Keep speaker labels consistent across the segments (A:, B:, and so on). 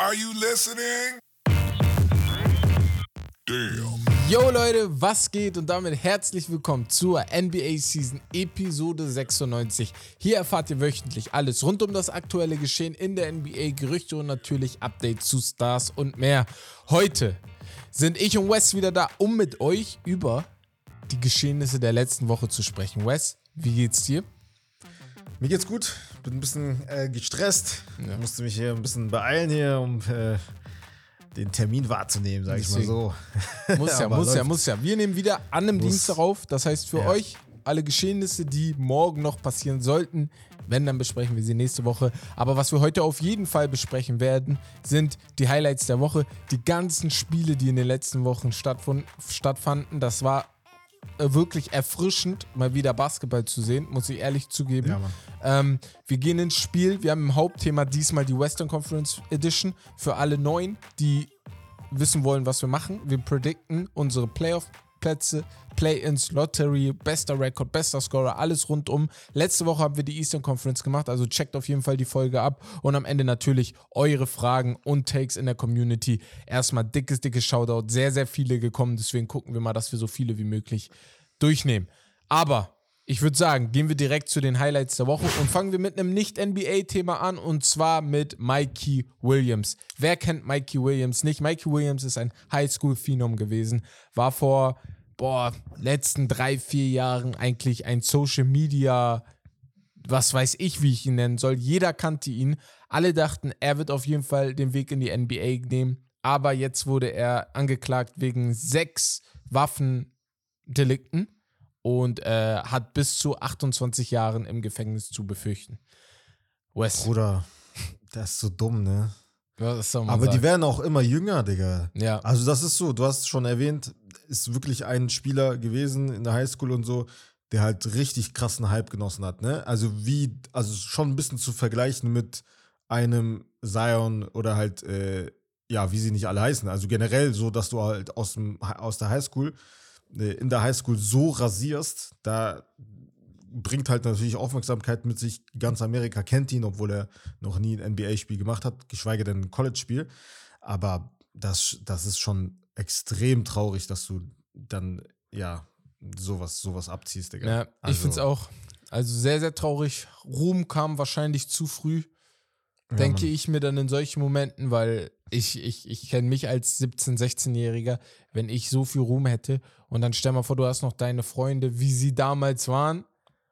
A: Are you listening? Damn.
B: Yo Leute, was geht und damit herzlich willkommen zur NBA Season Episode 96. Hier erfahrt ihr wöchentlich alles rund um das aktuelle Geschehen in der NBA, Gerüchte und natürlich Updates zu Stars und mehr. Heute sind ich und Wes wieder da, um mit euch über die Geschehnisse der letzten Woche zu sprechen. Wes, wie geht's dir?
C: Mir geht's gut. Bin ein bisschen äh, gestresst. Musste mich hier ein bisschen beeilen hier, um äh, den Termin wahrzunehmen, sag ich mal so.
B: Muss ja, muss ja,
C: läuft.
B: muss ja. Wir nehmen wieder an einem
C: Muss.
B: Dienstag auf. Das heißt für
C: Ja.
B: euch alle Geschehnisse, die morgen noch passieren sollten. Wenn, dann besprechen wir sie nächste Woche. Aber was wir heute auf jeden Fall besprechen werden, sind die Highlights der Woche. Die ganzen Spiele, die in den letzten Wochen stattfanden. Das war wirklich erfrischend, mal wieder Basketball zu sehen, muss ich ehrlich zugeben.
C: Ja.
B: Ähm, wir gehen ins Spiel. Wir haben im Hauptthema diesmal die Western Conference Edition für alle Neuen, die wissen wollen, was wir machen. Wir predikten unsere Playoff-Plätze, Play-ins, Lottery, bester Rekord, bester Scorer, alles rundum. Letzte Woche haben wir die Eastern Conference gemacht, also checkt auf jeden Fall die Folge ab. Und am Ende natürlich eure Fragen und Takes in der Community. Erstmal dickes, dickes Shoutout. Sehr, sehr viele gekommen, deswegen gucken wir mal, dass wir so viele wie möglich durchnehmen. Aber ich würde sagen, gehen wir direkt zu den Highlights der Woche und fangen wir mit einem Nicht-NBA-Thema an und zwar mit Mikey Williams. Wer kennt Mikey Williams nicht? Mikey Williams ist ein Highschool-Phenom gewesen, war vor, boah, letzten drei, vier Jahren eigentlich ein Social-Media- was weiß ich, wie ich ihn nennen soll. Jeder kannte ihn. Alle dachten, er wird auf jeden Fall den Weg in die NBA nehmen. Aber jetzt wurde er angeklagt wegen sechs Waffendelikten und äh, hat bis zu 28 Jahren im Gefängnis zu befürchten. Wes,
C: Bruder, das ist so dumm, ne?
B: was soll man
C: Aber die
B: sagen?
C: werden auch immer jünger, Digga.
B: Ja.
C: Also das ist so, du hast schon erwähnt, ist wirklich ein Spieler gewesen in der Highschool und so, der halt richtig krassen Hype genossen hat, ne? Also wie, also schon ein bisschen zu vergleichen mit einem Zion oder halt, äh, ja, wie sie nicht alle heißen. Also generell so, dass du halt aus, dem, aus der Highschool, in der Highschool so rasierst, da bringt halt natürlich Aufmerksamkeit mit sich. Ganz Amerika kennt ihn, obwohl er noch nie ein NBA-Spiel gemacht hat, geschweige denn ein College-Spiel. Aber das, das ist schon extrem traurig, dass du dann, ja, sowas, sowas abziehst, Digga.
B: Ja, ich
C: Also,
B: finde es auch. Also sehr, sehr traurig. Ruhm kam wahrscheinlich zu früh, denke
C: Mann.
B: ich mir dann in solchen Momenten, weil ich, ich, ich kenne mich als 17-, 16-Jähriger, wenn ich so viel Ruhm hätte und dann stell mal vor, du hast noch deine Freunde, wie sie damals waren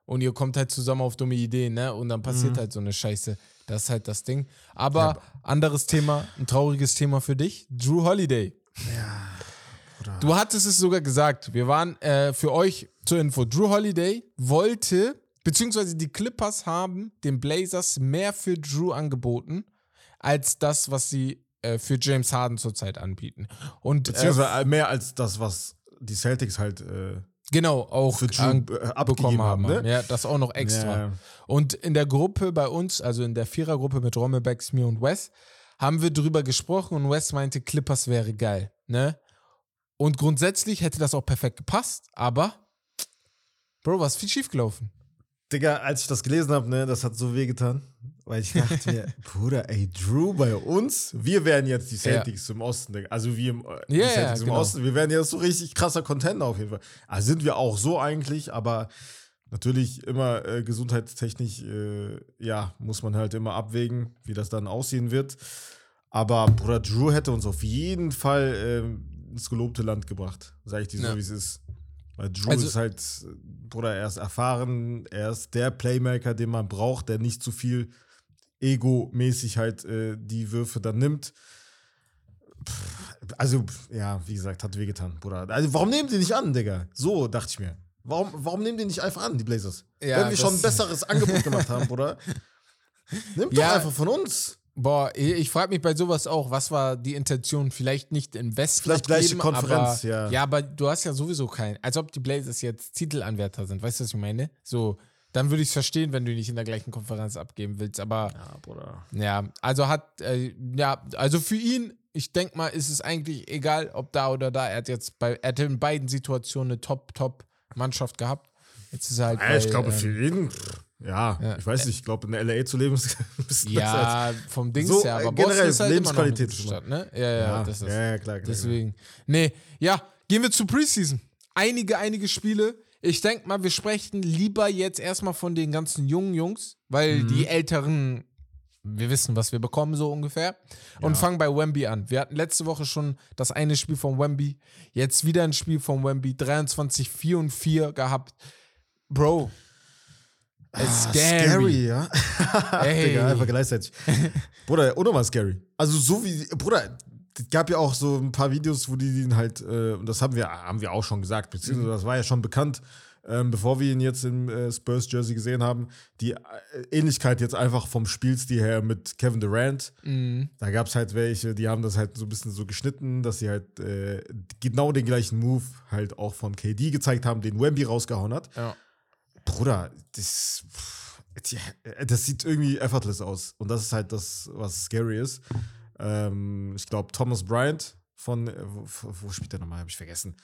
B: und ihr kommt halt zusammen auf dumme Ideen, ne? Und dann passiert
C: Mhm.
B: halt so eine Scheiße. Das ist halt das Ding. Aber anderes Thema, ein trauriges Thema für dich, Drew Holiday.
C: Bruder.
B: Du hattest es sogar gesagt. Wir waren äh, für euch zur Info. Drew Holiday wollte, beziehungsweise die Clippers haben den Blazers mehr für Drew angeboten, als das, was sie äh, für James Harden zurzeit anbieten. Und äh,
C: Beziehungsweise mehr als das, was die Celtics halt äh,
B: genau auch
C: für Drew äh, abgegeben
B: bekommen haben.
C: haben, ne?
B: Ja, das auch noch extra.
C: Ja.
B: Und in der Gruppe bei uns, also in der Vierergruppe mit Rommelbeck, mir und Wes, haben wir drüber gesprochen und Wes meinte, Clippers wäre geil, ne? Und grundsätzlich hätte das auch perfekt gepasst, aber Bro, was ist viel schief gelaufen?
C: Digga, als ich das gelesen habe, ne, das hat so wehgetan. Weil ich dachte mir, Bruder, ey, Drew bei uns, wir wären jetzt die Celtics im Osten. Also wir im, äh,
B: Ja, ja,
C: Celtics im
B: genau.
C: Osten, wir wären jetzt so richtig krasser Contender auf jeden Fall. Also sind wir auch so eigentlich, aber natürlich immer äh, gesundheitstechnisch, äh, ja, muss man halt immer abwägen, wie das dann aussehen wird. Aber Bruder, Drew hätte uns auf jeden Fall ähm, ins gelobte Land gebracht. Sag ich dir so,
B: Ja.
C: wie es ist. Weil Drew
B: Also-
C: ist halt, Bruder, er ist erfahren, er ist der Playmaker, den man braucht, der nicht zu viel ego-mäßig halt äh, die Würfe dann nimmt. Pff, Also, ja, wie gesagt, hat wehgetan, Bruder. Also, warum nehmen die nicht an, Digga? So dachte ich mir. Warum, warum nehmen die nicht einfach an, die Blazers?
B: Ja,
C: Wenn wir schon ein besseres Angebot gemacht haben, Bruder. Nimmt
B: Ja.
C: doch einfach von uns.
B: Boah, ich, ich frage mich bei sowas auch, was war die Intention? Vielleicht nicht in Westen.
C: Vielleicht gleiche
B: abgeben,
C: Konferenz,
B: aber,
C: ja.
B: Ja, aber du hast ja sowieso keinen. Als ob die Blazers jetzt Titelanwärter sind. Weißt du, was ich meine? So, dann würde ich es verstehen, wenn du nicht in der gleichen Konferenz abgeben willst. Aber
C: Ja, Bruder.
B: Ja, also hat, äh, ja, also für ihn, ich denke mal, ist es eigentlich egal, ob da oder da. Er hat jetzt bei, er hat in beiden Situationen eine Top-Top-Mannschaft gehabt. Jetzt ist er halt.
C: Ja, ich
B: bei,
C: glaube,
B: ähm,
C: für ihn, pff, ja,
B: ja.
C: ich weiß nicht, ich glaube, in LA zu leben ist ein bisschen.
B: Ja, vom Dings
C: So,
B: her, aber
C: äh,
B: Boston
C: generell
B: ist halt immer
C: Lebensqualität ist
B: Stadt, ne? Ja, ja,
C: Ja,
B: das ist.
C: ja, klar, klar.
B: Deswegen. Nee, ja, gehen wir zu Preseason. Einige, einige Spiele. Ich denke mal, wir sprechen lieber jetzt erstmal von den ganzen jungen Jungs, weil
C: Mhm.
B: die Älteren, wir wissen, was wir bekommen, so ungefähr. Und
C: Ja.
B: fangen bei Wemby an. Wir hatten letzte Woche schon das eine Spiel von Wemby, jetzt wieder ein Spiel von Wemby, 23, 4 und 4 gehabt. Bro.
C: Ah,
B: scary.
C: ja.
B: Ey.
C: Digga, einfach gleichzeitig. Bruder, unnormal scary. Also so wie, Bruder, es gab ja auch so ein paar Videos, wo die ihn halt, äh, und das haben wir, haben wir auch schon gesagt, beziehungsweise das war ja schon bekannt, ähm, bevor wir ihn jetzt im äh, Spurs-Jersey gesehen haben, die äh, Ähnlichkeit jetzt einfach vom Spielstil her mit Kevin Durant.
B: Mhm.
C: Da gab es halt welche, die haben das halt so ein bisschen so geschnitten, dass sie halt äh, genau den gleichen Move halt auch von KD gezeigt haben, den Wemby rausgehauen hat.
B: Ja.
C: Bruder, das, das sieht irgendwie effortless aus. Und das ist halt das, was scary ist. Ähm, ich glaube, Thomas Bryant von, äh, wo, wo spielt der nochmal? Habe ich vergessen.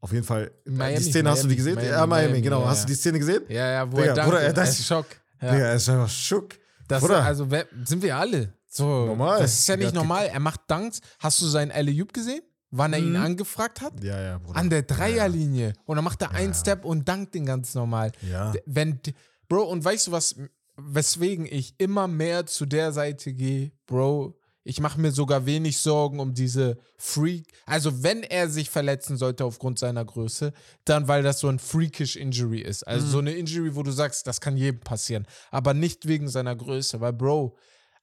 C: Auf jeden Fall, äh,
B: Miami,
C: die Szene hast du die gesehen?
B: Miami,
C: ja, Miami,
B: Miami,
C: genau.
B: ja,
C: hast du die Szene gesehen?
B: Ja, ja, wo
C: Digga,
B: er dankt,
C: Bruder, das-
B: das ist Schock. Ja.
C: Digga, er ist einfach schock.
B: Das,
C: Bruder.
B: also sind wir alle. So,
C: Normal.
B: Das ist ja nicht normal. Er macht Dunks. Hast du seinen alley gesehen? Wann er ihn
C: Mhm.
B: angefragt hat?
C: Ja, ja, Bruder.
B: An der Dreierlinie. Und dann macht er einen
C: Ja.
B: Step und dankt den ganz normal.
C: Ja.
B: Wenn, Bro, und weißt du was, weswegen ich immer mehr zu der Seite gehe, Bro, ich mache mir sogar wenig Sorgen um diese Freak. Also, wenn er sich verletzen sollte aufgrund seiner Größe, dann weil das so ein freakish Injury ist. Also,
C: Mhm.
B: so eine Injury, wo du sagst, das kann jedem passieren. Aber nicht wegen seiner Größe, weil, Bro,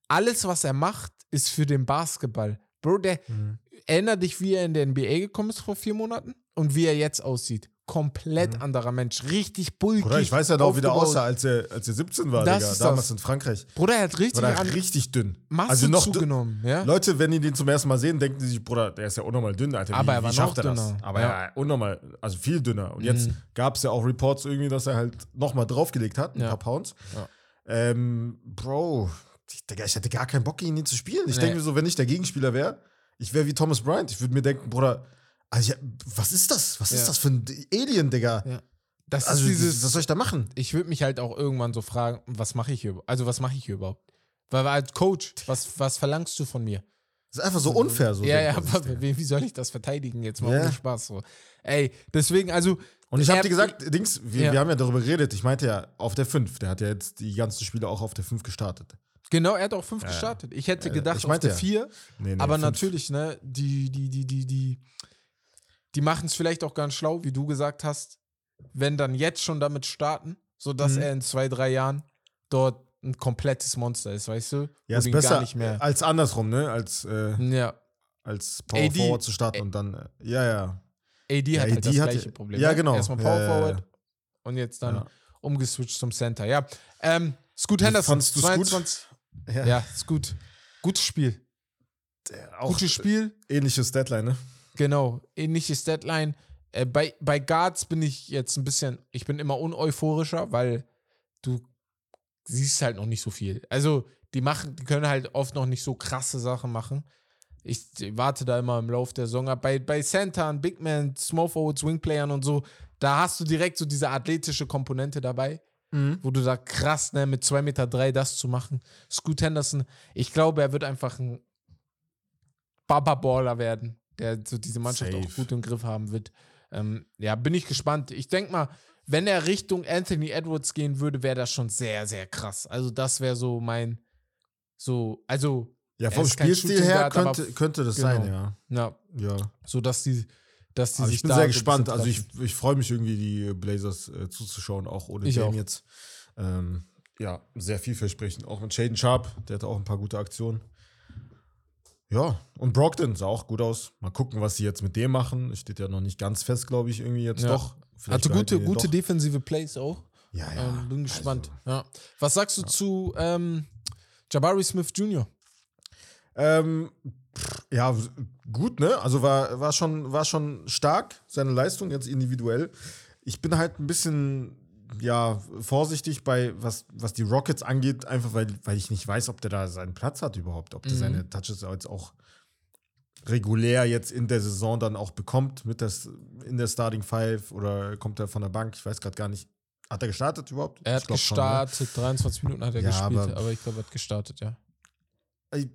B: alles, was er macht, ist für den Basketball. Bro, der
C: Mhm.
B: Erinnert dich, wie er in der NBA gekommen ist vor vier Monaten und wie er jetzt aussieht. Komplett anderer Mensch. Richtig bulkig.
C: Mhm. Bruder, ich weiß ja noch, wie der aussah, als er, als er 17 war,
B: Das
C: Digga. Damals
B: das.
C: in Frankreich.
B: Bruder, er hat richtig
C: War der
B: an
C: richtig dünn.
B: Masse
C: also noch
B: zugenommen. Ja?
C: Leute, wenn die den zum ersten Mal sehen, denken die sich, Bruder, der ist ja unnormal dünn, Alter. Wie,
B: Aber er war noch
C: er das?
B: dünner.
C: Aber
B: Ja.
C: ja, unnormal, also viel dünner. Und jetzt
B: Mhm.
C: gab es ja auch Reports irgendwie, dass er halt nochmal draufgelegt hat, ein
B: Ja.
C: paar Pounds.
B: Ja.
C: Ähm, Bro, ich, Digga, ich hatte gar keinen Bock, gegen ihn zu spielen. Ich
B: Nee.
C: denke mir so, wenn ich der Gegenspieler wäre, ich wäre wie Thomas Bryant. Ich würde mir denken, Bruder, also was ist das? Was
B: Ja.
C: ist das für ein Alien, Digga?
B: Ja. Das
C: Also,
B: ist dieses.
C: was soll ich da machen?
B: ich würde mich halt auch irgendwann so fragen, was mache ich hier? Also, was mache ich hier überhaupt? Weil als Coach, was, was verlangst du von mir?
C: Das ist einfach so unfair. So
B: ja, ja, aber wie, wie soll ich das verteidigen jetzt mal
C: Ja.
B: ohne Spaß so? Ey, deswegen, also.
C: Und ich habe dir gesagt, Dings, wir,
B: Ja.
C: wir haben ja darüber geredet. Ich meinte ja, auf der 5. Der hat ja jetzt die ganzen Spiele auch auf der 5 gestartet.
B: Genau, er hat auch fünf gestartet. Ich hätte
C: Äh,
B: gedacht,
C: ich meinte
B: vier.
C: Nee, nee,
B: Aber
C: fünf.
B: natürlich, ne, die, die, die, die, die, die machen es vielleicht auch ganz schlau, wie du gesagt hast, wenn dann jetzt schon damit starten, sodass
C: Mhm.
B: er in zwei, drei Jahren dort ein komplettes Monster ist, weißt du?
C: Ja, ist besser
B: gar nicht mehr.
C: als andersrum, ne? Als, äh,
B: Ja,
C: als Power
B: AD.
C: Forward zu starten und dann, äh, ja, ja.
B: AD
C: Ja,
B: hat halt
C: AD
B: das
C: hat-
B: gleiche Problem.
C: ja,
B: ne?
C: genau.
B: Erstmal Power
C: ja.
B: Forward und jetzt dann umgeswitcht zum Center. Ja, ähm, Scoot Henderson,
C: fandst du's gut?
B: 22.
C: Ja,
B: Ja, ist gut. Gutes Spiel.
C: auch
B: Gutes Spiel.
C: ähnliches Deadline, ne?
B: Genau, ähnliches Deadline. Äh, bei, bei Guards bin ich jetzt ein bisschen, ich bin immer uneuphorischer, weil du siehst halt noch nicht so viel. Also, die machen, die können halt oft noch nicht so krasse Sachen machen. Ich warte da immer im Lauf der Saison ab. Bei, bei Centern, Big Man, Small Forwards, Wingplayern und so, da hast du direkt so diese athletische Komponente dabei, wo du sagst, krass, ne, mit 2,3 Meter drei das zu machen. Scoot Henderson, ich glaube, er wird einfach ein Baba-Baller werden, der so diese Mannschaft
C: Safe.
B: auch gut im Griff haben wird. Ähm, ja, bin ich gespannt. Ich denke mal, wenn er Richtung Anthony Edwards gehen würde, wäre das schon sehr, sehr krass. Also, das wäre so mein, so, also,
C: Ja, vom Spielstil her
B: Guard,
C: könnte, könnte das
B: genau.
C: sein, ja.
B: ja,
C: Ja.
B: so dass die, dass die
C: Aber
B: sich
C: ich bin sehr gespannt. Also ich, ich freue mich irgendwie, die Blazers äh, zuzuschauen, auch ohne
B: Ich
C: Dame
B: auch.
C: jetzt. Ähm, ja, sehr vielversprechend. Auch mit Shaden Sharp, der hatte auch ein paar gute Aktionen. Ja, und Brogdon sah auch gut aus. Mal gucken, was sie jetzt mit dem machen. Steht ja noch nicht ganz fest, glaube ich, irgendwie jetzt
B: Ja.
C: doch. Vielleicht
B: Hatte gute, gute
C: doch.
B: defensive Plays auch.
C: Ja, ja.
B: ähm, bin gespannt.
C: Also,
B: ja. Was sagst du zu ähm, Jabari Smith Jr.?
C: Ähm, pff, ja, gut, ne? Also war, war, schon, war schon stark, seine Leistung jetzt individuell. Ich bin halt ein bisschen, ja, vorsichtig bei, was, was die Rockets angeht, einfach weil, weil ich nicht weiß, ob der da seinen Platz hat überhaupt, ob der
B: Mhm.
C: seine Touches jetzt auch regulär jetzt in der Saison dann auch bekommt mit der, in der Starting Five oder kommt er von der Bank, ich weiß gerade gar nicht. Hat er gestartet überhaupt?
B: Er
C: Ich
B: hat
C: glaub schon, ne?
B: gestartet, 23 Minuten hat er
C: Ja,
B: gespielt,
C: aber-
B: aber, ich glaube, er hat gestartet, ja.
C: Ey,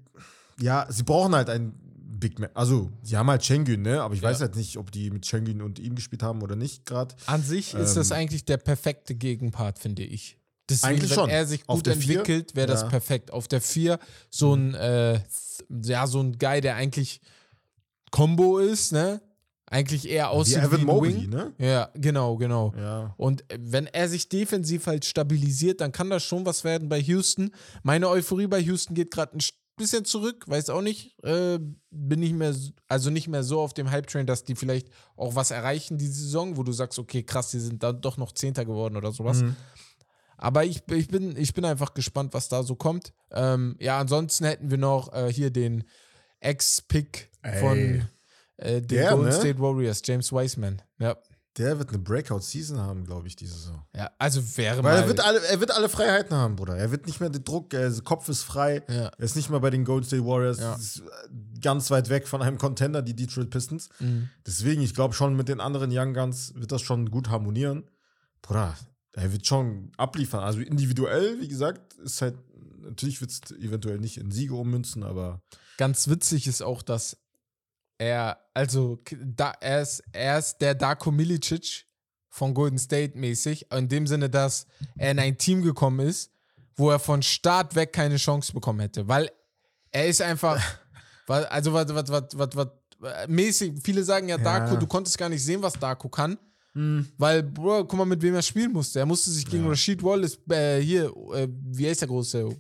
C: Ja, sie brauchen halt einen Big Man. Also, sie haben halt Schengen, ne? Aber ich
B: Ja.
C: weiß halt nicht, ob die mit Schengen und ihm gespielt haben oder nicht gerade.
B: An sich ist das
C: Ähm,
B: eigentlich der perfekte Gegenpart, finde ich. Deswegen,
C: Eigentlich
B: wenn
C: schon.
B: er sich
C: Auf
B: gut entwickelt, wäre das
C: Ja. Mhm.
B: perfekt. Auf der 4 so ein, äh, ja, so ein Guy, der eigentlich Combo ist, ne? Eigentlich eher
C: Wie
B: aussieht wie,
C: Evan
B: ein
C: Mobley,
B: Wing.
C: ne?
B: Ja, genau, genau.
C: Ja.
B: Und wenn er sich defensiv halt stabilisiert, dann kann das schon was werden bei Houston. Meine Euphorie bei Houston geht gerade ein bisschen zurück, weiß auch nicht. Äh, bin nicht mehr, also nicht mehr so auf dem Hype-Train, dass die vielleicht auch was erreichen diese Saison, wo du sagst, okay, krass, die sind dann doch noch Zehnter geworden oder sowas.
C: Mhm.
B: Aber ich, ich, bin, ich bin einfach gespannt, was da so kommt. Ähm, ja, ansonsten hätten wir noch äh, hier den Ex-Pick von äh, den
C: Der,
B: Golden
C: ne?
B: State Warriors, James Wiseman. Ja.
C: Der wird eine Breakout-Season haben, glaube ich, diese Saison.
B: ja, also wäre
C: Weil
B: mal.
C: er wird, alle, er wird alle Freiheiten haben, Bruder. Er wird nicht mehr den Druck, er, sein Kopf ist frei.
B: Ja.
C: Er ist nicht mehr bei den Golden State Warriors.
B: Ja.
C: Ist äh, ganz weit weg von einem Contender, die Detroit Pistons.
B: Mhm.
C: Deswegen, ich glaube schon, mit den anderen Young Guns wird das schon gut harmonieren. Bruder, er wird schon abliefern. Also individuell, wie gesagt, ist halt, natürlich wird es eventuell nicht in Siege ummünzen, aber
B: Ganz witzig ist auch, dass er, also da, er, ist, er ist der Darko Milicic von Golden State mäßig, in dem Sinne, dass er in ein Team gekommen ist, wo er von Start weg keine Chance bekommen hätte, weil er ist einfach, also was, was, was, was, was, mäßig, viele sagen ja, Darko, du konntest gar nicht sehen, was Darko kann, weil, Bro, guck mal, mit wem er spielen musste. Er musste sich gegen Rashid Wallace, äh, hier, äh, wie heißt der große?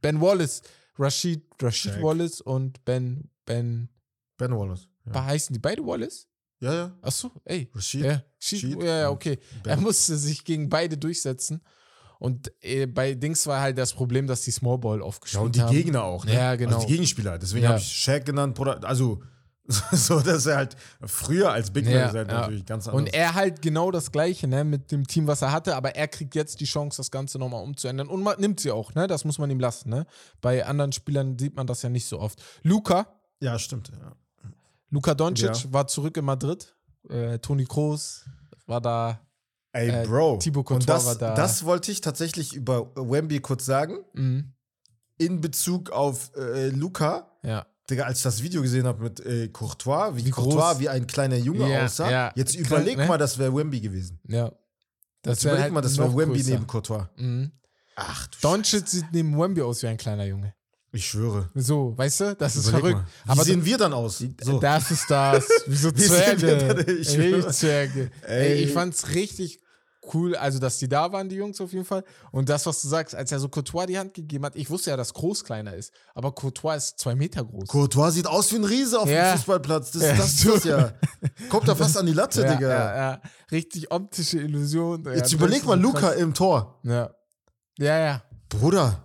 B: Ben Wallace, Rashid, Rashid. Wallace und Ben, Ben,
C: Ben Wallace. Ja,
B: heißen die beide Wallace?
C: ja. ja.
B: Achso, ey.
C: Rashid.
B: Ja, Sheet ja, ja, okay.
C: Ben.
B: Er musste sich gegen beide durchsetzen. Und äh, bei Dings war halt das Problem, dass die Small Ball
C: Ja,
B: aufgespielt
C: und die
B: haben.
C: Gegner auch, ne?
B: Ja, genau.
C: Also die Gegenspieler. Deswegen
B: Ja.
C: habe ich Shaq genannt. Also, so, dass er halt früher als Big Man
B: Ja,
C: halt
B: ja.
C: natürlich ganz anders.
B: Und er halt genau das Gleiche, ne, mit dem Team, was er hatte, aber er kriegt jetzt die Chance, das Ganze nochmal umzuändern. Und man nimmt sie auch, ne? Das muss man ihm lassen, ne? Bei anderen Spielern sieht man das ja nicht so oft. Luca,
C: ja, stimmt. Ja.
B: Luca Doncic
C: Ja.
B: war zurück in Madrid. Äh, Toni Kroos war da.
C: Ey,
B: Äh,
C: Bro.
B: Thibaut Courtois
C: und das,
B: war da.
C: das wollte ich tatsächlich über Wemby kurz sagen.
B: Mhm.
C: In Bezug auf äh, Luca.
B: Ja.
C: Digga, als ich das Video gesehen habe mit äh, Courtois, wie,
B: Wie
C: Courtois
B: groß-
C: wie ein kleiner Junge
B: Ja,
C: aussah.
B: ja.
C: Jetzt
B: Krank,
C: überleg
B: ne?
C: mal, das wäre Wemby gewesen.
B: Ja. Das
C: Jetzt überleg
B: halt
C: mal, das wäre Wemby
B: größer.
C: neben Courtois.
B: Mhm.
C: Ach du
B: Doncic sieht neben Wemby aus wie ein kleiner Junge.
C: Ich schwöre.
B: So, weißt du? Das ist
C: Überleg
B: verrückt.
C: Mal. Wie
B: Aber
C: sehen wir dann aus? So.
B: das ist das. Wie so
C: Wie sehen wir
B: Zwerge.
C: Ich.
B: Richtig Zwerge. Ey.
C: Ey.
B: ich fand's richtig cool, also dass die da waren, die Jungs auf jeden Fall. Und das, was du sagst, als er so Courtois die Hand gegeben hat, ich wusste ja, dass Groß kleiner ist, aber Courtois ist zwei Meter groß.
C: Courtois sieht aus wie ein Riese auf
B: Ja.
C: dem Fußballplatz. Das,
B: Ja,
C: das ist das ja. Kommt da fast an die Latte,
B: ja,
C: Digga.
B: ja, ja. Richtig optische Illusion.
C: Jetzt überleg mal Luca
B: krass.
C: im Tor.
B: Ja. Ja, ja.
C: Bruder.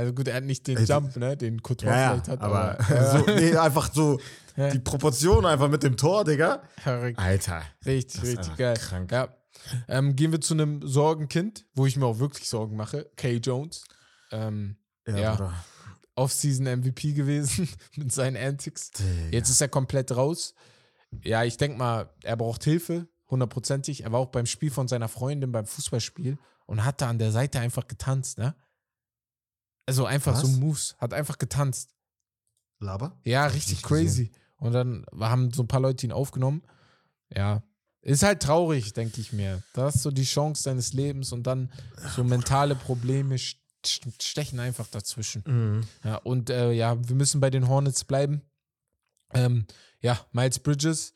B: Also gut, er hat nicht den
C: Ey,
B: Jump, ne, den Courtois
C: Ja,
B: vielleicht hat,
C: aber,
B: aber,
C: so, nee, einfach so die Proportion einfach mit dem Tor, Digga. Alter.
B: Richtig, richtig geil.
C: krank.
B: Ja. Ähm, gehen wir zu einem Sorgenkind, wo ich mir auch wirklich Sorgen mache. Kay Jones. Ähm,
C: Ja,
B: Ja.
C: Bruder.
B: Off-Season MVP gewesen mit seinen Antics.
C: Digga.
B: Jetzt ist er komplett raus. Ja, ich denke mal, er braucht Hilfe, hundertprozentig. Er war auch beim Spiel von seiner Freundin beim Fußballspiel und hat da an der Seite einfach getanzt, ne? Also einfach so
C: Was?
B: Moves, hat einfach getanzt.
C: Laber?
B: Ja, richtig crazy. Und dann haben so ein paar Leute ihn aufgenommen. Ja. Ist halt traurig, denke ich mir. Da hast du die Chance deines Lebens und dann so mentale Probleme st- stechen einfach dazwischen.
C: Mhm.
B: Ja, und äh, ja, wir müssen bei den Hornets bleiben. Ähm, ja, Miles Bridges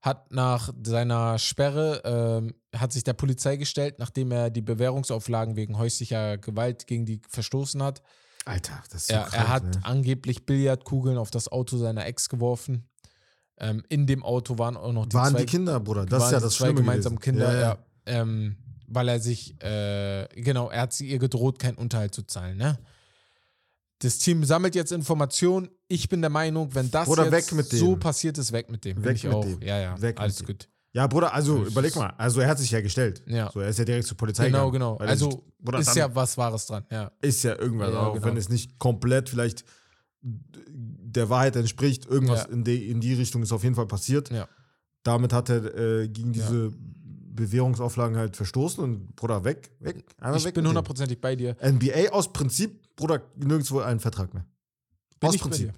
B: hat nach seiner Sperre, ähm, hat sich der Polizei gestellt, nachdem er die Bewährungsauflagen wegen häuslicher Gewalt gegen die verstoßen hat.
C: Alter, das ist so
B: Er,
C: krank,
B: er hat
C: ne?
B: angeblich Billardkugeln auf das Auto seiner Ex geworfen. Ähm, in dem Auto waren auch noch die
C: Waren
B: zwei,
C: die Kinder, Bruder. Das ist ja
B: die
C: das
B: zwei
C: Schlimme
B: gemeinsamen
C: gewesen.
B: Kinder, ja.
C: Ja, ja.
B: Ähm, weil er sich, äh, genau, er hat sie ihr gedroht, keinen Unterhalt zu zahlen, ne? Das Team sammelt jetzt Informationen. Ich bin der Meinung, wenn das
C: Bruder,
B: so passiert ist, weg mit dem. Bin
C: Weg
B: ich
C: mit
B: auch.
C: dem.
B: Ja, ja,
C: Weg
B: alles gut.
C: Ja, Bruder, also überleg
B: ist-
C: mal. Also er hat sich ja gestellt.
B: Ja.
C: So, er ist ja direkt zur Polizei
B: Genau,
C: gegangen.
B: genau.
C: Er
B: Also
C: sich- Bruder,
B: ist ja was Wahres dran, ja.
C: ist ja irgendwas,
B: Ja,
C: auch
B: genau.
C: wenn es nicht komplett vielleicht der Wahrheit entspricht. Irgendwas
B: Ja.
C: in, die, in die Richtung ist auf jeden Fall passiert.
B: Ja.
C: Damit hat er äh, gegen
B: Ja.
C: Bewährungsauflagen halt verstoßen und Bruder, weg, weg.
B: Ich
C: weg
B: bin hundertprozentig bei dir.
C: NBA aus Prinzip, Bruder, nirgendwo einen Vertrag mehr.
B: Bin
C: aus Prinzip.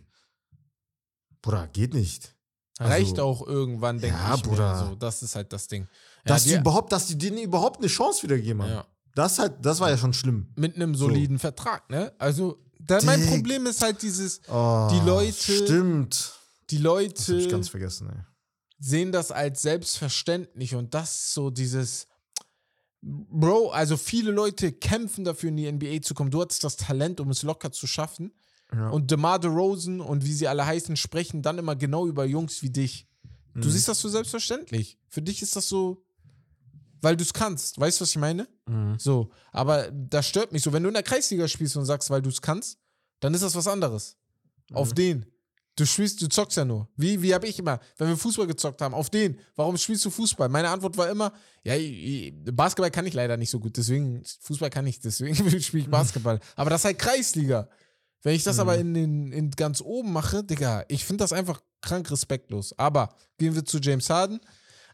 C: Bruder, geht nicht. Also-
B: Reicht auch irgendwann, denke
C: Ja,
B: ich.
C: Bruder.
B: Mir. So, das ist halt das Ding.
C: Dass
B: ja,
C: die überhaupt, dass die denen überhaupt eine Chance wieder geben haben.
B: ja.
C: Das halt, das war ja schon schlimm.
B: mit einem soliden Vertrag, ne? Also, da, mein
C: Dick.
B: Problem ist halt dieses,
C: Oh,
B: Die Leute-
C: Stimmt.
B: die
C: Das hab ich
B: Leute
C: ganz vergessen, ey.
B: Sehen das als selbstverständlich und das so dieses Bro, also viele Leute kämpfen dafür, in die NBA zu kommen. Du hattest das Talent, um es locker zu schaffen.
C: Ja.
B: Und DeMar DeRozan und wie sie alle heißen, sprechen dann immer genau über Jungs wie dich. Du
C: Mhm.
B: siehst das so selbstverständlich. Für dich ist das so, weil du es kannst. Weißt du, was ich meine?
C: Mhm.
B: So, aber das stört mich so. Wenn du in der Kreisliga spielst und sagst, weil du es kannst, dann ist das was anderes.
C: Mhm.
B: Auf den. Du spielst, du zockst ja nur. Wie, wie habe ich immer, wenn wir Fußball gezockt haben, auf den. Warum spielst du Fußball? Meine Antwort war immer, ja, Basketball kann ich leider nicht so gut, deswegen, Fußball kann ich, deswegen spiele ich Basketball. Aber das ist halt Kreisliga. Wenn ich das aber in, den, in ganz oben mache, Digga, ich finde das einfach krank respektlos. Aber gehen wir zu James Harden.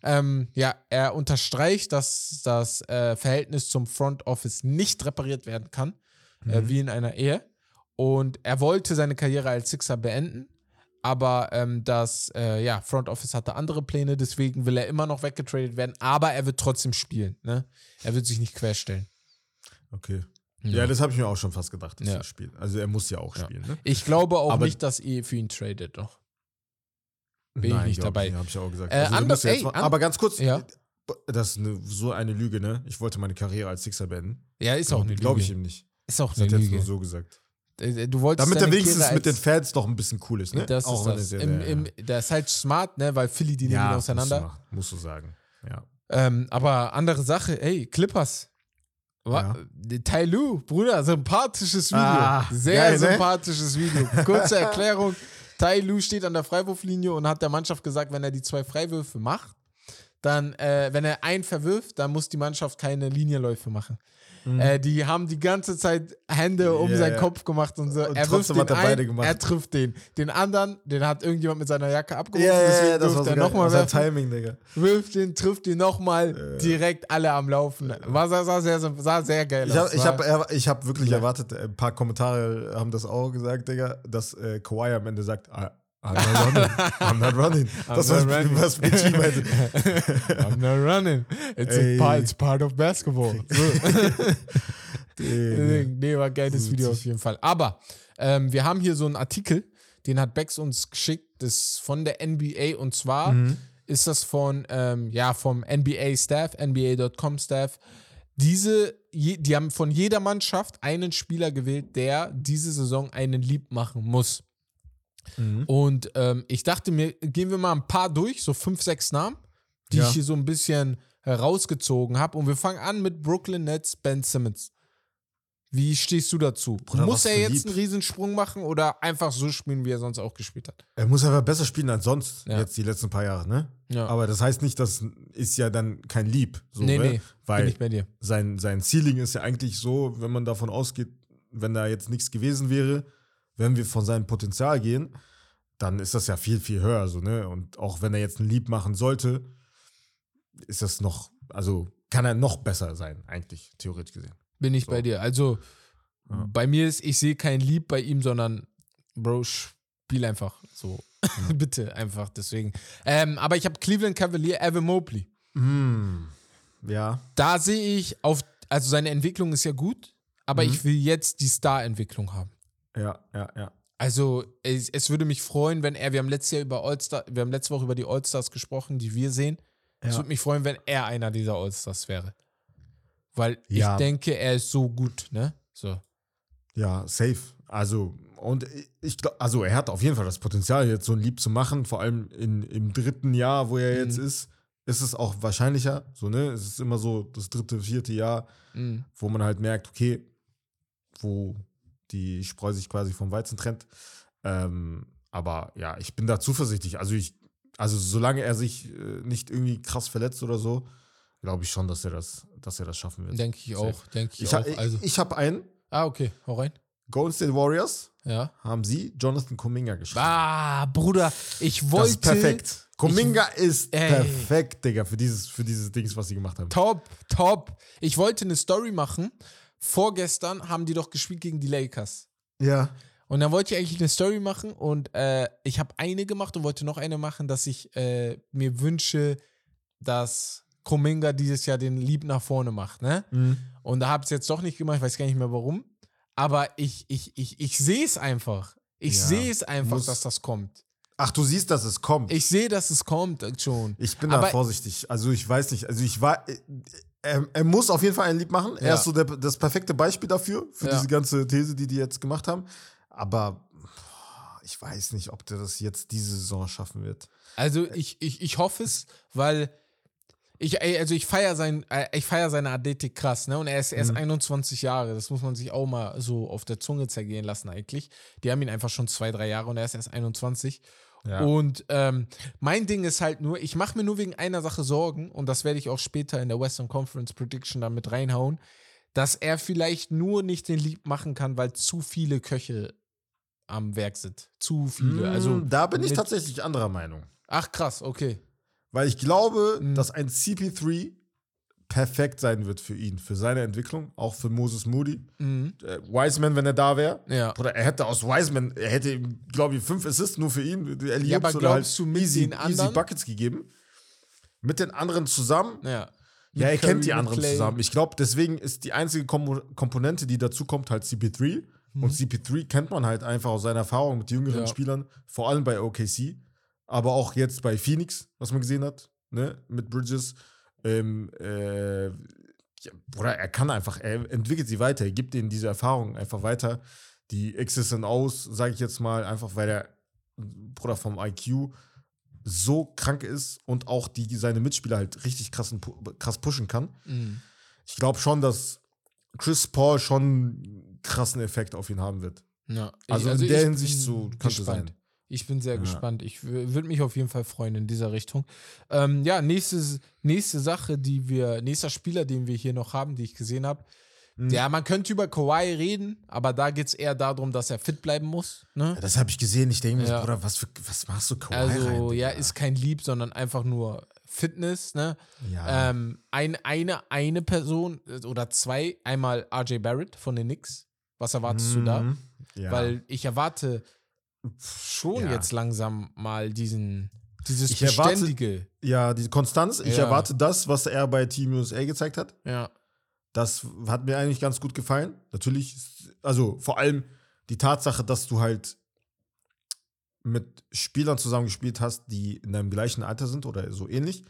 B: Ähm, ja, er unterstreicht, dass das äh, Verhältnis zum Front Office nicht repariert werden kann, äh, wie in einer Ehe. Und er wollte seine Karriere als Sixer beenden, aber ähm, das äh, ja, Front Office hatte andere Pläne, deswegen will er immer noch weggetradet werden, aber er wird trotzdem spielen. Ne? Er wird sich nicht querstellen.
C: Okay. Ja, das habe ich mir auch schon fast gedacht, dass
B: Ja.
C: er spielt. Also er muss ja auch
B: Ja.
C: spielen, ne?
B: Ich glaube auch
C: Aber-
B: nicht, dass ihr für ihn tradet, doch. bin ich
C: Nein,
B: nicht
C: glaub
B: dabei.
C: Ich, ich auch gesagt.
B: Äh,
C: Also, du
B: ander-
C: musst ja jetzt
B: ey,
C: mal- aber ganz kurz,
B: Ja.
C: das ist eine, so eine Lüge, ne? Ich wollte meine Karriere als Sixer beenden.
B: Ja, ist auch eine Lüge.
C: Glaube ich ihm nicht.
B: Ist auch
C: Das
B: eine
C: hat er jetzt
B: Lüge.
C: nur so gesagt.
B: Äh, Du wolltest
C: Damit er wenigstens mit den Fans doch ein bisschen cool ist, ne?
B: Das
C: Auch
B: ist das.
C: ja
B: Im, im, der ist halt smart, ne? Weil Philly, die nehmen ihn
C: musst du
B: auseinander.
C: Musst du sagen. Ja.
B: Ähm, aber andere Sache, ey, Clippers. Wa- Tai Lu, Bruder, sympathisches Video.
C: Ah,
B: Sehr
C: geil, ne?
B: sympathisches Video. Kurze Erklärung. Tai Lu steht an der Freiwurflinie und hat der Mannschaft gesagt, wenn er die zwei Freiwürfe macht, dann, äh, wenn er einen verwirft, dann muss die Mannschaft keine Linienläufe machen. Äh, die haben die ganze Zeit Hände um
C: Mhm. Ja,
B: seinen
C: ja.
B: Kopf gemacht und so.
C: Und
B: er wirft
C: trotzdem
B: den
C: hat er
B: einen,
C: beide gemacht.
B: er trifft den. Den anderen, den hat irgendjemand mit seiner Jacke abgeworfen,
C: Ja, ja,
B: deswegen
C: ja, das war so
B: er nochmal werfen
C: Timing, Digga.
B: wirft den, trifft ihn nochmal, direkt alle am Laufen. War, sah, sah, sehr, sah sehr geil
C: Ich habe
B: aus.
C: ich
B: War-
C: hab, ich hab wirklich erwartet, äh, ein paar Kommentare haben das auch gesagt, Digga, dass äh, Kawhi am Ende sagt, "I- I'm not running. I'm not running. das
B: not
C: war
B: running.
C: was PG meinte.
B: I'm not running. It's, part, it's part of basketball. So. Nee, war geiles Video auf jeden Fall. Aber ähm, wir haben hier so einen Artikel, den hat Bex uns geschickt, das ist von der NBA und zwar
C: Mhm.
B: ist das von, ähm, ja, vom NBA-Staff, NBA.com-Staff. Diese, die haben von jeder Mannschaft einen Spieler gewählt, der diese Saison einen Lieb machen muss.
C: Mhm.
B: Und ähm, ich dachte mir, gehen wir mal ein paar durch, so fünf, sechs Namen, die
C: Ja.
B: ich hier so ein bisschen herausgezogen habe. Und wir fangen an mit Brooklyn Nets, Ben Simmons. Wie stehst du dazu?
C: Bruder,
B: Muss er jetzt
C: lieb.
B: einen Riesensprung machen oder einfach so spielen, wie er sonst auch gespielt hat?
C: Er muss aber besser spielen als sonst,
B: Ja.
C: jetzt die letzten paar Jahre, ne?
B: Ja.
C: Aber das heißt nicht, das ist ja dann kein Lieb. So,
B: nee,
C: ne?
B: nee, bin
C: Weil
B: ich bei dir.
C: sein, sein Ceiling ist ja eigentlich so, wenn man davon ausgeht, wenn da jetzt nichts gewesen wäre, wenn wir von seinem Potenzial gehen, dann ist das ja viel, viel höher, so, ne? Und auch wenn er jetzt ein Lieb machen sollte, ist das noch, also kann er noch besser sein, eigentlich, theoretisch gesehen.
B: Bin ich
C: So.
B: bei dir. Also,
C: Ja.
B: bei mir ist, ich sehe kein Lieb bei ihm, sondern, Bro, spiel einfach so. Bitte, einfach deswegen. Ähm, aber ich habe Cleveland Cavalier, Evan Mobley.
C: Hm. Ja.
B: Da sehe ich auf, also seine Entwicklung ist ja gut, aber
C: Mhm.
B: ich will jetzt die Star-Entwicklung haben.
C: Ja, ja, ja.
B: Also es, es würde mich freuen, wenn er, wir haben letztes Jahr über All-Star, wir haben letzte Woche über die All-Stars gesprochen, die wir sehen. Es
C: Ja.
B: würde mich freuen, wenn er einer dieser All-Stars wäre. Weil
C: Ja.
B: ich denke, er ist so gut, ne? So.
C: Ja, safe. Also, und ich glaube, also er hat auf jeden Fall das Potenzial, jetzt so ein Lieb zu machen, vor allem in, im dritten Jahr, wo er jetzt
B: Mhm.
C: ist, ist es auch wahrscheinlicher. So, ne? Es ist immer so das dritte, vierte Jahr,
B: Mhm.
C: wo man halt merkt, okay, wo die Spreu sich quasi vom Weizen trennt. Ähm, aber ja, ich bin da zuversichtlich. Also ich, also solange er sich äh, nicht irgendwie krass verletzt oder so, glaube ich schon, dass er das, dass er das schaffen wird.
B: Denke ich auch, denke ich,
C: Ich,
B: auch. Also,
C: ich, ich habe einen,
B: ah, okay, hau rein.
C: Golden State Warriors,
B: Ja.
C: haben sie Jonathan Kuminga geschrieben.
B: Ah, Bruder, ich
C: das
B: wollte.
C: ist perfekt. Kuminga ist
B: Ey.
C: perfekt, Digga, für dieses, für dieses Dings, was sie gemacht haben.
B: Top, top. Ich wollte eine Story machen. Vorgestern haben die doch gespielt gegen die Lakers.
C: Ja.
B: Und dann wollte ich eigentlich eine Story machen und äh, ich habe eine gemacht und wollte noch eine machen, dass ich äh, mir wünsche, dass Kuminga dieses Jahr den Lieb nach vorne macht, ne?
C: Mhm.
B: Und da habe ich es jetzt doch nicht gemacht, ich weiß gar nicht mehr warum. Aber ich, ich, ich, ich sehe es einfach. Ich
C: Ja,
B: sehe es einfach,
C: muss-
B: dass das kommt.
C: Ach, du siehst, dass es kommt.
B: Ich sehe, dass es kommt äh, schon.
C: Ich bin
B: Aber-
C: da vorsichtig. Also ich weiß nicht. Also ich war. Er, er muss auf jeden Fall ein Lied machen. Er
B: Ja.
C: ist so der, das perfekte Beispiel dafür, für
B: Ja.
C: diese ganze These, die die jetzt gemacht haben. Aber ich weiß nicht, ob der das jetzt diese Saison schaffen wird.
B: Also ich, ich, ich hoffe es, weil ich, also ich feiere sein, äh, ich feiere seine Athletik krass, ne? Und er ist erst 21 Jahre. Das muss man sich auch mal so auf der Zunge zergehen lassen, eigentlich. Die haben ihn einfach schon zwei, drei Jahre und er ist erst 21.
C: Ja.
B: Und ähm, mein Ding ist halt nur, ich mache mir nur wegen einer Sache Sorgen, und das werde ich auch später in der Western Conference Prediction da mit reinhauen, dass er vielleicht nur nicht den Lieb machen kann, weil zu viele Köche am Werk sind. Zu viele. Also,
C: Mm, da bin ich tatsächlich anderer Meinung.
B: Ach krass, okay.
C: Weil ich glaube,
B: Mhm.
C: dass ein CP3 perfekt sein wird für ihn, für seine Entwicklung, auch für Moses Moody.
B: Mhm.
C: Äh, Wiseman, wenn er da wäre.
B: Ja.
C: Oder er hätte aus Wiseman, er hätte ihm, glaube ich, fünf Assists nur für ihn. Er
B: Ja, aber
C: oder
B: glaubst du, mit
C: easy,
B: den
C: easy
B: anderen-
C: Buckets gegeben. Mit den anderen zusammen.
B: Ja.
C: Ja, er kennt die anderen
B: Clay.
C: zusammen. Ich glaube, deswegen ist die einzige Kom Komponente, die dazu kommt, halt CP3. Und CP3 kennt man halt einfach aus seiner Erfahrung mit jüngeren
B: Mhm. Ja.
C: Spielern, vor allem bei OKC, aber auch jetzt bei Phoenix, was man gesehen hat, ne, mit Bridges. Ähm, äh, ja, Bruder, er kann einfach, er entwickelt sie weiter, er gibt ihnen diese Erfahrung einfach weiter. Die X's und O's, sage ich jetzt mal, einfach weil er, Bruder, vom IQ so krank ist und auch die, seine Mitspieler halt richtig krassen, pu- krass pushen kann.
B: Mhm.
C: Ich glaube schon, dass Chris Paul schon einen krassen Effekt auf ihn haben wird.
B: Ja.
C: Also in der Hinsicht so könnte sein.
B: Ich bin sehr
C: Ja.
B: gespannt. Ich würde mich auf jeden Fall freuen in dieser Richtung. Ähm, ja, nächste, nächste Sache, die wir, nächster Spieler, den wir hier noch haben, die ich gesehen habe.
C: Mhm.
B: Ja, man könnte über Kawhi reden, aber da geht es eher darum, dass er fit bleiben muss. Ne?
C: Ja, das habe ich gesehen. Ich denke mir,
B: Ja.
C: Bruder, was, für, was machst du Kawhi
B: Also,
C: rein?
B: ja, ist kein Lieb, sondern einfach nur Fitness, ne?
C: Ja.
B: Ähm, ein, eine, eine Person oder zwei, einmal RJ Barrett von den Knicks. Was erwartest du da?
C: Mhm. Ja.
B: Weil ich erwarte schon
C: Ja.
B: jetzt langsam mal diesen, dieses
C: Ich erwarte-
B: Beständige.
C: ja, die Konstanz. Ich
B: Ja.
C: erwarte das, was er bei Team USA gezeigt hat.
B: Ja.
C: Das hat mir eigentlich ganz gut gefallen. Natürlich, also vor allem die Tatsache, dass du halt mit Spielern zusammengespielt hast, die in deinem gleichen Alter sind oder so ähnlich,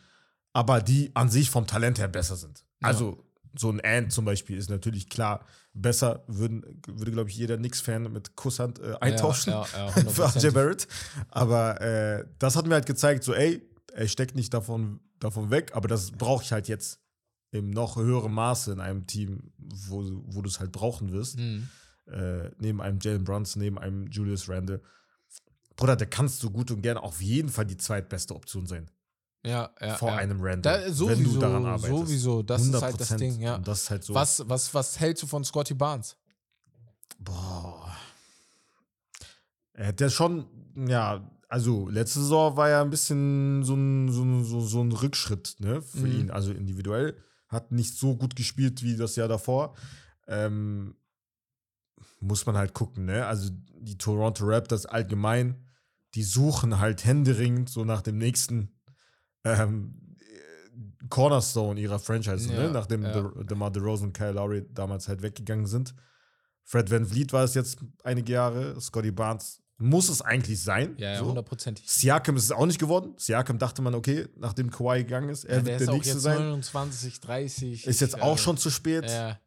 C: aber die an sich vom Talent her besser sind. Also so ein Ant zum Beispiel ist natürlich klar besser, würden, würde, glaube ich, jeder Knicks-Fan mit Kusshand äh, eintauschen
B: Ja, ja, ja,
C: für RJ
B: 100%.
C: Barrett. Aber äh, das hat mir halt gezeigt, so ey, er steckt nicht davon, davon weg, aber das brauche ich halt jetzt im noch höheren Maße in einem Team, wo, wo du es halt brauchen wirst.
B: Mhm.
C: Äh, neben einem Jalen Brunson, neben einem Julius Randle. Bruder, der kannst du gut und gerne auf jeden Fall die zweitbeste Option sein.
B: Ja, ja.
C: vor
B: ja.
C: einem Randle.
B: Da, sowieso,
C: wenn du daran arbeitest.
B: sowieso, das ist halt das
C: 100%.
B: Ding, ja.
C: Und das ist halt so.
B: Was, was, was hältst du von Scotty Barnes?
C: Boah. Er hat ja schon, ja, also letzte Saison war ja ein bisschen so ein, so ein, so, so ein Rückschritt ne, für
B: Mhm.
C: ihn. Also individuell. Hat nicht so gut gespielt wie das Jahr davor. Ähm, muss man halt gucken, ne? Also die Toronto Raptors allgemein, die suchen halt händeringend so nach dem nächsten ähm, Cornerstone ihrer Franchise,
B: Ja,
C: ne? nachdem
B: ja.
C: De- DeMar DeRozan und Kyle Lowry damals halt weggegangen sind. Fred Van Vliet war es jetzt einige Jahre, Scotty Barnes muss es eigentlich sein.
B: Ja, ja,
C: so. Siakam ist es auch nicht geworden. Siakam dachte man, okay, nachdem Kawhi gegangen ist, er
B: Ja, der
C: wird
B: ist
C: der
B: auch
C: Nächste sein.
B: 29, 30.
C: Ist jetzt
B: ich,
C: auch
B: äh,
C: schon zu spät.
B: Ja,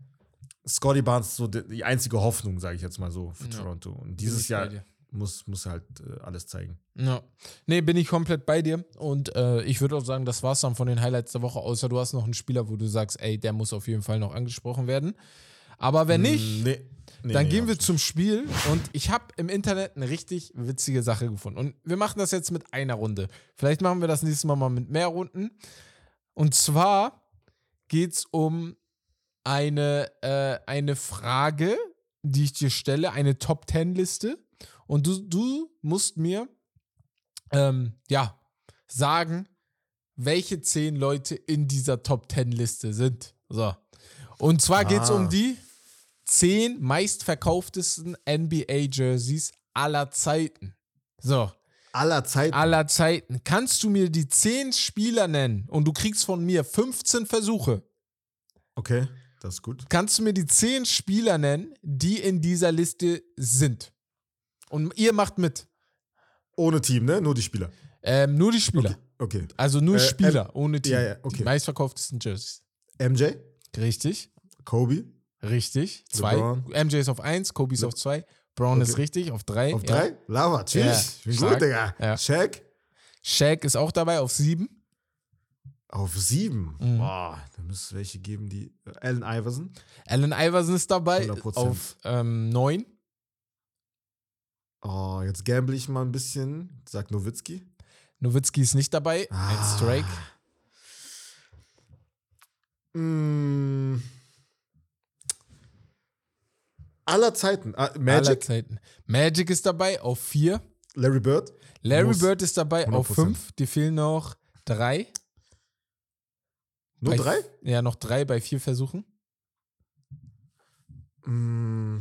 C: Scotty Barnes so die, einzige Hoffnung, sage ich jetzt mal so, für. Toronto. Und dieses Jahr. Muss, muss halt äh, alles zeigen.
B: Ja. Nee, bin ich komplett bei dir. Und äh, ich würde auch sagen, das war's dann von den Highlights der Woche, außer du hast noch einen Spieler, wo du sagst, ey, der muss auf jeden Fall noch angesprochen werden. Aber wenn nicht,
C: Nee. nee
B: dann
C: nee,
B: gehen wir zum Spiel. Und ich habe im Internet eine richtig witzige Sache gefunden. Und wir machen das jetzt mit einer Runde. Vielleicht machen wir das nächste Mal mal mit mehr Runden. Und zwar geht es um eine, äh, eine Frage, die ich dir stelle, eine Top-10-Liste. Und du, du musst mir, ähm, ja, sagen, welche zehn Leute in dieser Top 10 Liste sind. So. Und zwar geht es
C: Ah.
B: um die zehn meistverkauftesten NBA-Jerseys aller Zeiten. So,
C: Aller Zeiten.
B: aller Zeiten. Kannst du mir die zehn Spieler nennen und du kriegst von mir 15 Versuche?
C: Okay, das ist gut.
B: Kannst du mir die zehn Spieler nennen, die in dieser Liste sind? Und ihr macht mit.
C: Ohne Team, ne? Nur die Spieler.
B: Ähm, nur die Spieler.
C: Okay.
B: Also nur
C: Äh,
B: Spieler, ohne Team.
C: ja, ja, okay.
B: Die meistverkauftesten Jerseys.
C: MJ,
B: Richtig,
C: Kobe,
B: richtig. Zwei.
C: LeBron.
B: MJ ist auf eins, Kobe ist
C: Le-
B: auf zwei, Brown
C: Okay.
B: ist richtig, auf drei.
C: auf
B: ja.
C: drei. Lava, tschüss.
B: Ja,
C: gut, Digga.
B: Ja.
C: Shaq,
B: Shaq ist auch dabei, auf sieben.
C: auf sieben.
B: Mhm.
C: Boah, da müsste es welche geben, die. äh, Allen Iverson.
B: Allen Iverson ist dabei,
C: 100%.
B: auf ähm, neun.
C: Oh, jetzt gamble ich mal ein bisschen. Sag Nowitzki.
B: Nowitzki ist nicht dabei,
C: Ah.
B: ein Strike.
C: Mm. Aller Zeiten. Ah,
B: Aller
C: Magic,
B: Zeiten. Magic ist dabei, auf vier.
C: Larry Bird.
B: Larry
C: Muss.
B: Bird ist dabei, auf
C: 100%.
B: fünf. Die fehlen noch drei.
C: Nur
B: Bei-
C: drei?
B: Ja, noch drei bei vier Versuchen.
C: Mm.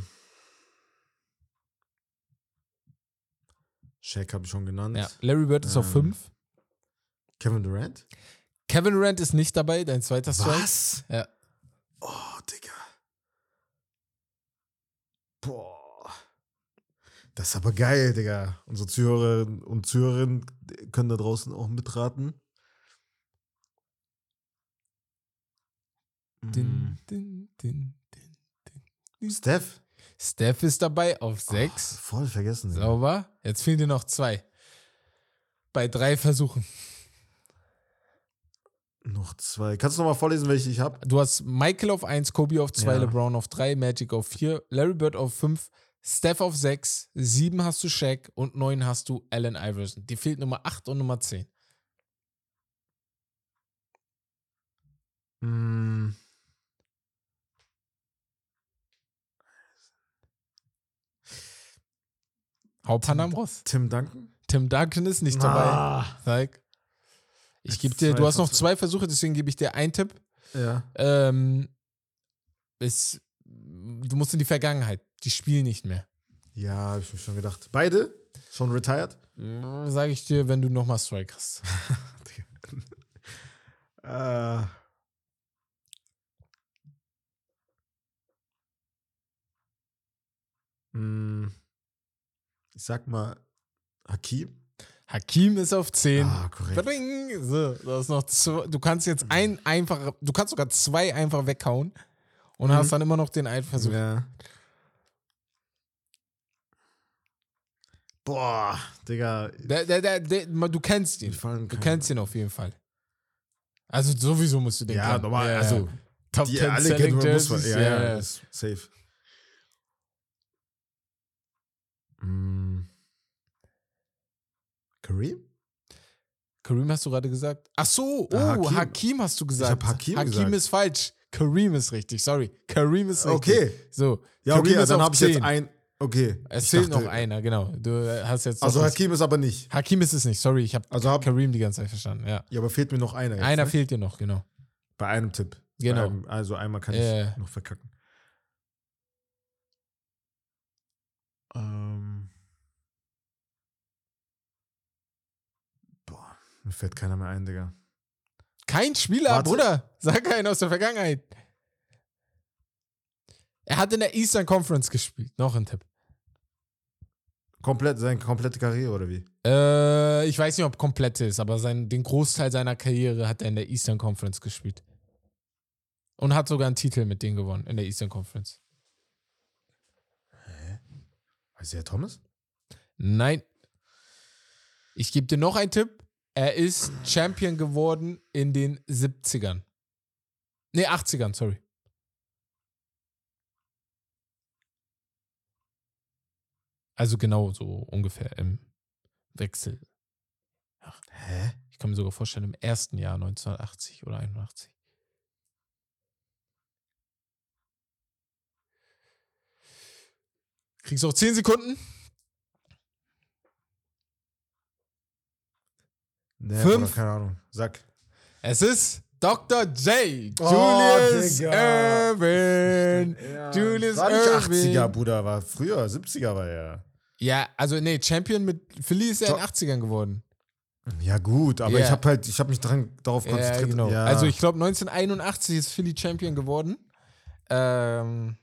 C: Shaq habe ich schon genannt.
B: Ja, Larry Bird ist auf
C: Ähm,
B: fünf.
C: Kevin Durant.
B: Kevin Durant ist nicht dabei, dein zweiter Strike.
C: Was?
B: Ja.
C: Oh, Digga. Boah. Das ist aber geil, Digga. Unsere Zuhörerinnen und Zuhörerinnen können da draußen auch mitraten.
B: Din, din, din, din.
C: Mm. Steph.
B: Steph ist dabei auf sechs.
C: Oh, voll vergessen.
B: Sauber. Jetzt fehlen dir noch zwei. Bei drei Versuchen.
C: Noch zwei. Kannst du noch mal vorlesen, welche ich habe?
B: Du hast Michael auf 1, Kobe auf 2,
C: Ja.
B: LeBron auf 3, Magic auf 4, Larry Bird auf 5, Steph auf 6, 7 hast du Shaq und 9 hast du Allen Iverson. Die fehlt Nummer 8 und Nummer 10.
C: Mm.
B: Hauptpanam raus.
C: Tim Duncan?
B: Tim Duncan ist nicht dabei.
C: Ah.
B: Zeig. Ich
C: Jetzt
B: gebe dir, du hast noch zwei Versuche, deswegen gebe ich dir einen Tipp.
C: Ja.
B: Ähm, ist, du musst in die Vergangenheit. Die spielen nicht mehr.
C: Ja, habe ich mir schon gedacht. Beide? Schon retired?
B: Sage ich dir, wenn du nochmal Strike hast.
C: Äh. Mm. Ich sag mal Hakim.
B: Hakim ist auf 10.
C: Ah, korrekt.
B: Bring. So, du, noch zwei, du kannst jetzt ein einfach, du kannst sogar zwei einfach weghauen und
C: Mhm.
B: hast dann immer noch den einen Versuch.
C: Ja. Boah, Digga.
B: Der, der, der, du kennst ihn. Du kennst ihn auf jeden Fall. Also sowieso musst du den
C: Ja,
B: kennen.
C: normal.
B: Ja.
C: Also,
B: Top
C: die
B: 10
C: alle kennen, muss man. Ja,
B: ja,
C: ja, safe. Mm. Kareem?
B: Kareem hast du gerade gesagt. Ach so, oh,
C: Ah,
B: Hakim.
C: Hakim.
B: hast du gesagt.
C: hab Hakim gesagt.
B: ist falsch. Kareem ist richtig, sorry. Kareem ist richtig.
C: Okay.
B: So.
C: Ja,
B: Kareem
C: okay,
B: ist
C: dann habe ich jetzt
B: 10.
C: ein. Okay.
B: Es
C: ich
B: fehlt noch einer, genau. Du hast jetzt
C: Also Hakim ist aber nicht.
B: Hakim ist es nicht, sorry, ich habe
C: Also hab,
B: Kareem die ganze Zeit verstanden, ja.
C: ja, aber fehlt mir noch einer. Jetzt,
B: Einer
C: ne?
B: fehlt dir noch, genau.
C: Bei einem Tipp.
B: Genau.
C: Einem, also einmal kann
B: Ja.
C: ich noch verkacken. Ähm. Boah, mir fällt keiner mehr ein, Digga.
B: Kein Spieler,
C: Warte.
B: Bruder. Sag einen aus der Vergangenheit. Er hat in der Eastern Conference gespielt. Noch ein Tipp.
C: Komplett, seine komplette Karriere oder wie?
B: Äh, ich weiß nicht, ob komplett ist, aber sein, den Großteil seiner Karriere hat er in der Eastern Conference gespielt. Und hat sogar einen Titel mit denen gewonnen in der Eastern Conference.
C: Isaiah Thomas?
B: Nein. Ich gebe dir noch einen Tipp. Er ist Champion geworden in den 70ern. Nee, 80ern, sorry. Also genau so ungefähr im Wechsel.
C: Hä?
B: Ich kann mir sogar vorstellen, im ersten Jahr 1980 oder 81. Kriegst du auch 10 Sekunden?
C: Nee,
B: Fünf.
C: Keine Ahnung. Sag.
B: Es ist Dr. J.
C: Oh,
B: Julius
C: Digga.
B: Irvin. Julius
C: war
B: Irvin.
C: 80er, Bruder, war früher, 70er war er.
B: Ja, also nee, Champion mit Philly ist er in den 80ern geworden.
C: Ja, gut, aber
B: Ja.
C: ich habe halt, ich habe mich dran, darauf
B: Ja,
C: konzentriert.
B: genau.
C: Ja.
B: Also ich glaube 1981 ist Philly Champion geworden. Ähm,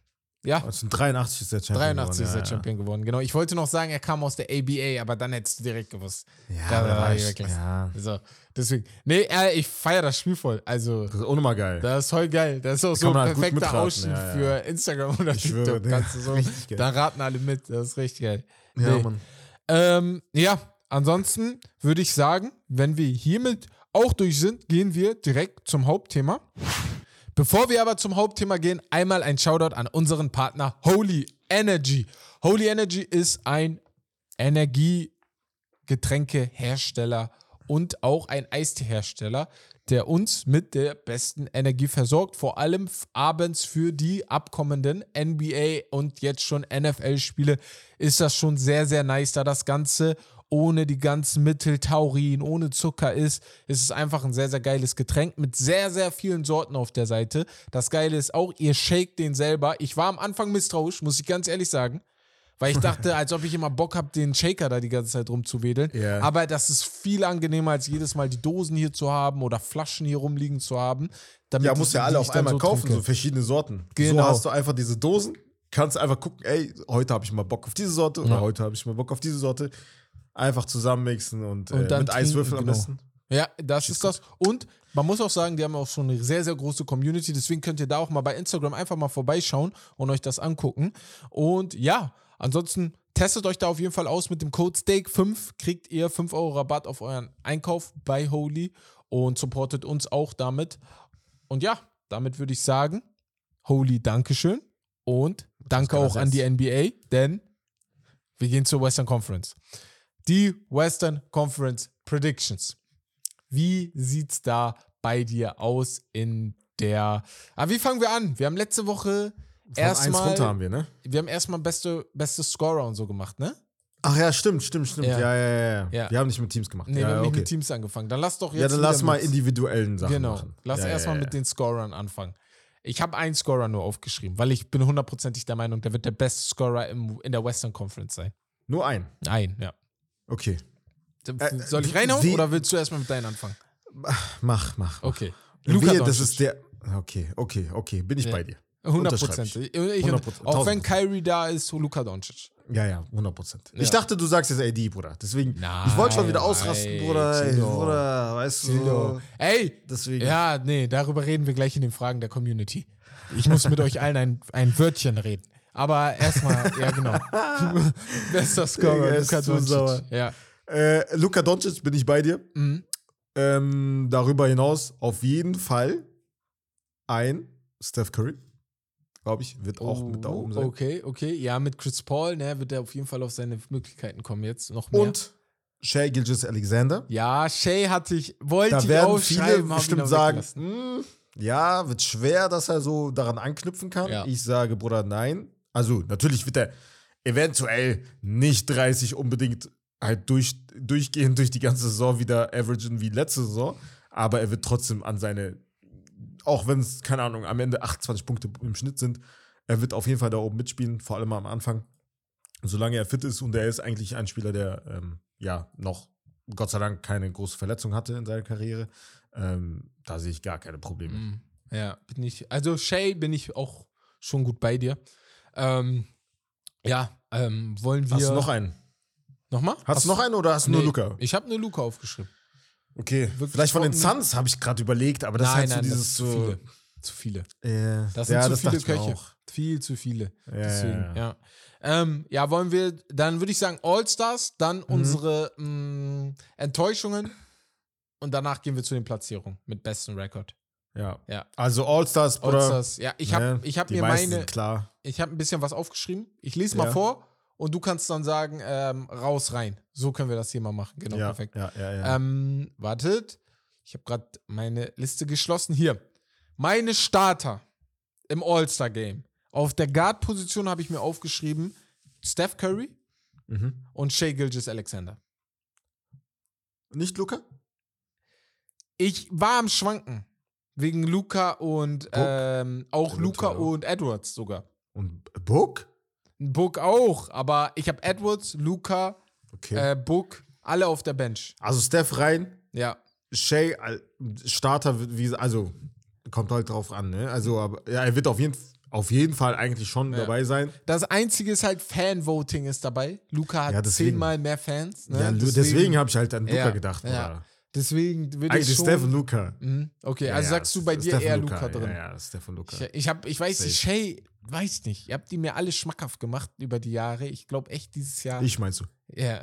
B: ja,
C: 1983 ist der Champion.
B: 83 ist
C: geworden,
B: er Champion geworden. Genau. Ich wollte noch sagen, er kam aus der ABA, aber dann hättest du direkt gewusst.
C: Ja,
B: Da
C: ja,
B: war ich wirklich-
C: ja.
B: So, deswegen. Nee, äh, ich feiere das Spiel voll. Also,
C: Das ist auch nochmal geil.
B: das ist voll geil. Das ist auch so
C: kann
B: ein
C: halt
B: perfekter Ausschnitt
C: ja, ja.
B: für Instagram oder
C: Ich
B: TikTok.
C: schwöre,
B: Kannst du so,
C: richtig geil.
B: da raten alle mit. Das ist richtig geil.
C: ja,
B: Nee.
C: Mann.
B: Ähm, ja, ansonsten würde ich sagen, wenn wir hiermit auch durch sind, gehen wir direkt zum Hauptthema. Bevor wir aber zum Hauptthema gehen, einmal ein Shoutout an unseren Partner Holy Energy. Holy Energy ist ein Energiegetränkehersteller und auch ein Eisteehersteller, der uns mit der besten Energie versorgt, vor allem abends für die abkommenden NBA und jetzt schon NFL-Spiele ist das schon sehr, sehr nice, da das Ganze ohne die ganzen Mittel, Taurin, ohne Zucker ist. Es ist einfach ein sehr, sehr geiles Getränk mit sehr, sehr vielen Sorten auf der Seite. Das Geile ist auch, ihr shakt den selber. Ich war am Anfang misstrauisch, muss ich ganz ehrlich sagen. Weil ich dachte, als ob ich immer Bock habe, den Shaker da die ganze Zeit rumzuwedeln.
C: Ja.
B: Aber das ist viel angenehmer, als jedes Mal die Dosen hier zu haben oder Flaschen hier rumliegen zu haben.
C: Ja, musst ja alle auf einmal
B: so
C: kaufen,
B: trinke.
C: so verschiedene Sorten.
B: Genau.
C: So hast du einfach diese Dosen, kannst einfach gucken, ey, heute habe ich mal Bock auf diese Sorte oder
B: Ja.
C: heute habe ich mal Bock auf diese Sorte. Einfach zusammenmixen und,
B: Und
C: äh,
B: dann
C: mit Eiswürfel
B: trinken,
C: am
B: genau.
C: besten.
B: Ja, das ist das. Und man muss auch sagen, die haben auch schon eine sehr, sehr große Community. Deswegen könnt ihr da auch mal bei Instagram einfach mal vorbeischauen und euch das angucken. Und ja, ansonsten testet euch da auf jeden Fall aus mit dem Code Steak5. Kriegt ihr 5 Euro Rabatt auf euren Einkauf bei Holy und supportet uns auch damit. Und ja, damit würde ich sagen, Holy, Dankeschön. Und danke auch an die? NBA, denn wir gehen zur Western Conference. Die Western Conference Predictions. Wie sieht's da bei dir aus in der. Ah, wie fangen wir an? Wir haben letzte Woche
C: eins runter
B: erstmal.
C: haben wir, ne?
B: Wir haben erstmal beste, beste Scorer und so gemacht, ne?
C: Ach ja, stimmt, stimmt, stimmt.
B: Ja.
C: Ja, ja, ja. ja. Wir haben nicht mit Teams gemacht.
B: Nee,
C: ja,
B: wir haben nicht
C: okay.
B: mit Teams angefangen. Dann lass doch jetzt.
C: Ja, dann lass mal individuellen Sachen
B: Genau.
C: machen.
B: Lass
C: ja,
B: erstmal mit den Scorern anfangen. Ich habe einen Scorer nur aufgeschrieben, weil ich bin hundertprozentig der Meinung, der wird der beste Scorer im, in der Western Conference sein.
C: Nur ein.
B: Ein, ja.
C: Okay. Äh,
B: Soll ich reinhauen
C: wie-
B: oder willst du erstmal mit deinen anfangen?
C: Mach, mach.
B: Okay.
C: Luca,
B: Luka
C: das ist der. Okay, okay, okay. Bin ich
B: Ja.
C: bei dir.
B: 100
C: Unterschreib
B: Prozent.
C: ich.
B: Ich,
C: 100%,
B: auch wenn
C: 1000%.
B: Kyrie da ist, Luka Doncic.
C: Ja, ja, 100 Prozent.
B: Ja.
C: Ich dachte, du sagst jetzt AD, Bruder. Deswegen,
B: Nein,
C: ich wollte schon wieder ausrasten, Bruder. Ey. Bruder, weißt du. So.
B: Ey,
C: Deswegen.
B: ja, nee, darüber reden wir gleich in den Fragen der Community. Ich muss mit euch allen ein, ein Wörtchen reden. Aber erstmal, ja, genau. Bester Scorer, Luka Doncic. Ja.
C: Äh, Luka Doncic bin ich bei dir.
B: Mhm.
C: Ähm, darüber hinaus auf jeden Fall ein Steph Curry. Glaube ich, wird auch mit da oben sein.
B: Oh, Okay, okay. Ja, mit Chris Paul, ne, wird er auf jeden Fall auf seine Möglichkeiten kommen jetzt. Noch mehr.
C: Und Shea Gilgis Alexander.
B: ja, Shay hatte ich, wollte
C: Da
B: ich
C: werden viele bestimmt sagen,
B: weggelassen.
C: "Hm, ja, wird schwer, dass er so daran anknüpfen kann.
B: Ja.
C: Ich sage, Bruder, nein. Also, natürlich wird er eventuell nicht 30 unbedingt halt durch, durchgehend durch die ganze Saison wieder averagen wie letzte Saison, aber er wird trotzdem an seine, auch wenn es, keine Ahnung, am Ende 28 Punkte im Schnitt sind, er wird auf jeden Fall da oben mitspielen, vor allem am Anfang. Solange er fit ist und er ist eigentlich ein Spieler, der ähm, ja noch Gott sei Dank keine große Verletzung hatte in seiner Karriere. Ähm, da sehe ich gar keine Probleme.
B: Mhm. Ja, bin ich. Also Shay bin ich auch schon gut bei dir. Ähm, ja, ähm, wollen wir.
C: Hast du noch einen?
B: Nochmal?
C: Hast du noch einen oder hast du nur Luca?
B: Ich habe nur Luca aufgeschrieben.
C: Okay.
B: Wirklich
C: Vielleicht von den? Suns habe ich gerade überlegt, aber das
B: nein,
C: ist halt
B: nein,
C: so dieses
B: zu viele. Zu viele.
C: Äh,
B: Das sind
C: ja,
B: zu
C: das
B: viele Köche.
C: auch.
B: Viel zu viele.
C: Ja,
B: Deswegen,
C: ja,
B: ja.
C: ja.
B: Ähm, ja, wollen wir, dann würde ich sagen All-Stars, dann
C: Mhm.
B: unsere mh, Enttäuschungen und danach gehen wir zu den Platzierungen mit besten Rekord.
C: Ja.
B: Ja.
C: Also All-Stars, Bruder.
B: All-Stars, ja, ich habe
C: ne,
B: ich hab mir
C: meisten
B: meine,
C: klar.
B: ich habe ein bisschen was aufgeschrieben. Ich lese mal
C: Ja.
B: vor und du kannst dann sagen, ähm, raus, rein. So können wir das hier mal machen. Genau,
C: ja,
B: perfekt.
C: Ja, ja, ja.
B: Ähm, wartet. Ich habe gerade meine Liste geschlossen. Hier. Meine Starter im All-Star-Game. Auf der Guard-Position habe ich mir aufgeschrieben Steph Curry
C: mhm.
B: und Shea Gilgis Alexander.
C: Nicht Luca?
B: Ich war am Schwanken. Wegen Luca und ähm, auch Luca und Edwards sogar.
C: Und Book?
B: Book auch, aber ich habe Edwards, Luca,
C: Okay.
B: äh, Book, alle auf der Bench.
C: also Steph rein,
B: Ja.
C: Shay Starter, wie, also kommt halt drauf an, ne? Also, aber, ja, er wird auf jeden, auf jeden Fall eigentlich schon
B: Ja.
C: dabei sein.
B: Das einzige ist halt Fanvoting ist dabei. Luca hat
C: Ja,
B: zehnmal mehr Fans. Ne?
C: ja, deswegen, deswegen habe ich halt an Luca gedacht.
B: ja. Deswegen würde ich
C: Eigentlich und Luca.
B: Mhm. Okay,
C: Ja,
B: also
C: ja,
B: sagst du bei dir
C: Steph und
B: eher Luca, drin.
C: Ja, ja, Steph und Luca.
B: Ich, ich, hab, ich weiß nicht. Shay, weiß nicht. Ihr habt die mir alle schmackhaft gemacht über die Jahre. Ich glaube echt dieses Jahr.
C: Ich meinst du?
B: Ja.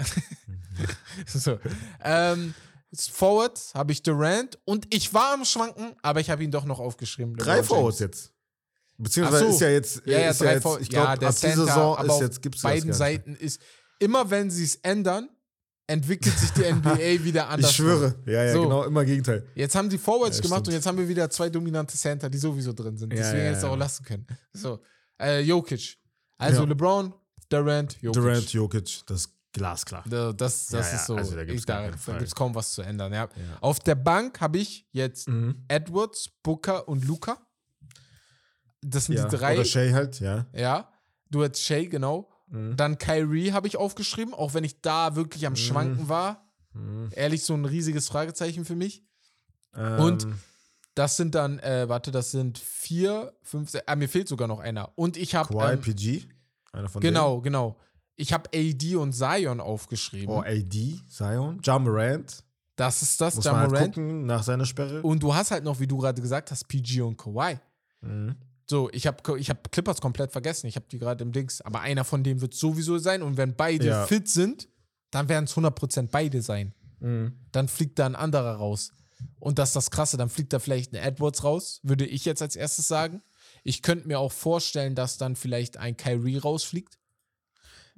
B: so. Ähm, Forward habe ich Durant und ich war am Schwanken, aber ich habe ihn doch noch aufgeschrieben.
C: Drei Forwards jetzt. Beziehungsweise
B: so.
C: ist ja jetzt,
B: Ja, ja, drei
C: jetzt
B: Forwards.
C: ich glaube,
B: ja, der
C: ab dieser Saison
B: aber
C: ist jetzt, gibt's
B: beiden. Seiten ist, immer wenn sie es ändern, entwickelt sich die NBA wieder anders.
C: Ich schwöre. Ja, ja,
B: So.
C: genau, immer Gegenteil.
B: Jetzt haben die Forwards
C: Ja,
B: gemacht
C: stimmt.
B: und jetzt haben wir wieder zwei dominante Center, die sowieso drin sind.
C: Ja,
B: Deswegen
C: ja, ja.
B: auch lassen können. So. Äh, Jokic. Also. LeBron, Durant, Jokic.
C: Durant, Jokic, das glasklar.
B: Da- Das, das
C: ja,
B: ist so.
C: also da
B: da gibt's kaum was zu ändern. Ja. Auf der Bank habe ich jetzt
C: Mhm.
B: Edwards, Booker und Luca. Das sind die drei.
C: Oder Shay halt, ja.
B: Ja. Du hast Shay, genau.
C: Mhm.
B: Dann Kyrie habe ich aufgeschrieben, auch wenn ich da wirklich am Schwanken war.
C: Mhm.
B: Ehrlich, so ein riesiges Fragezeichen für mich.
C: Ähm,
B: Und Das sind dann, äh, warte, das sind vier, fünf, sechs, ah, mir fehlt sogar noch einer. Und ich habe, ähm,
C: PG, einer von
B: genau, genau. Ich habe AD und Zion
C: denen.
B: aufgeschrieben.
C: Oh, AD, Zion, Ja Morant.
B: das ist das,
C: Muss
B: Ja
C: man halt gucken nach seiner Sperre.
B: Und du hast halt noch, wie du gerade gesagt hast, PG und Kawhi.
C: Mhm.
B: So, ich habe ich hab Clippers komplett vergessen. Ich habe die gerade im Dings. Aber einer von denen wird sowieso sein. Und wenn beide
C: Ja.
B: fit sind, dann werden es 100% beide sein.
C: Mhm.
B: Dann fliegt da ein anderer raus. Und das ist das Krasse. Dann fliegt da vielleicht ein Edwards raus, würde ich jetzt als erstes sagen. Ich könnte mir auch vorstellen, dass dann vielleicht ein Kyrie rausfliegt.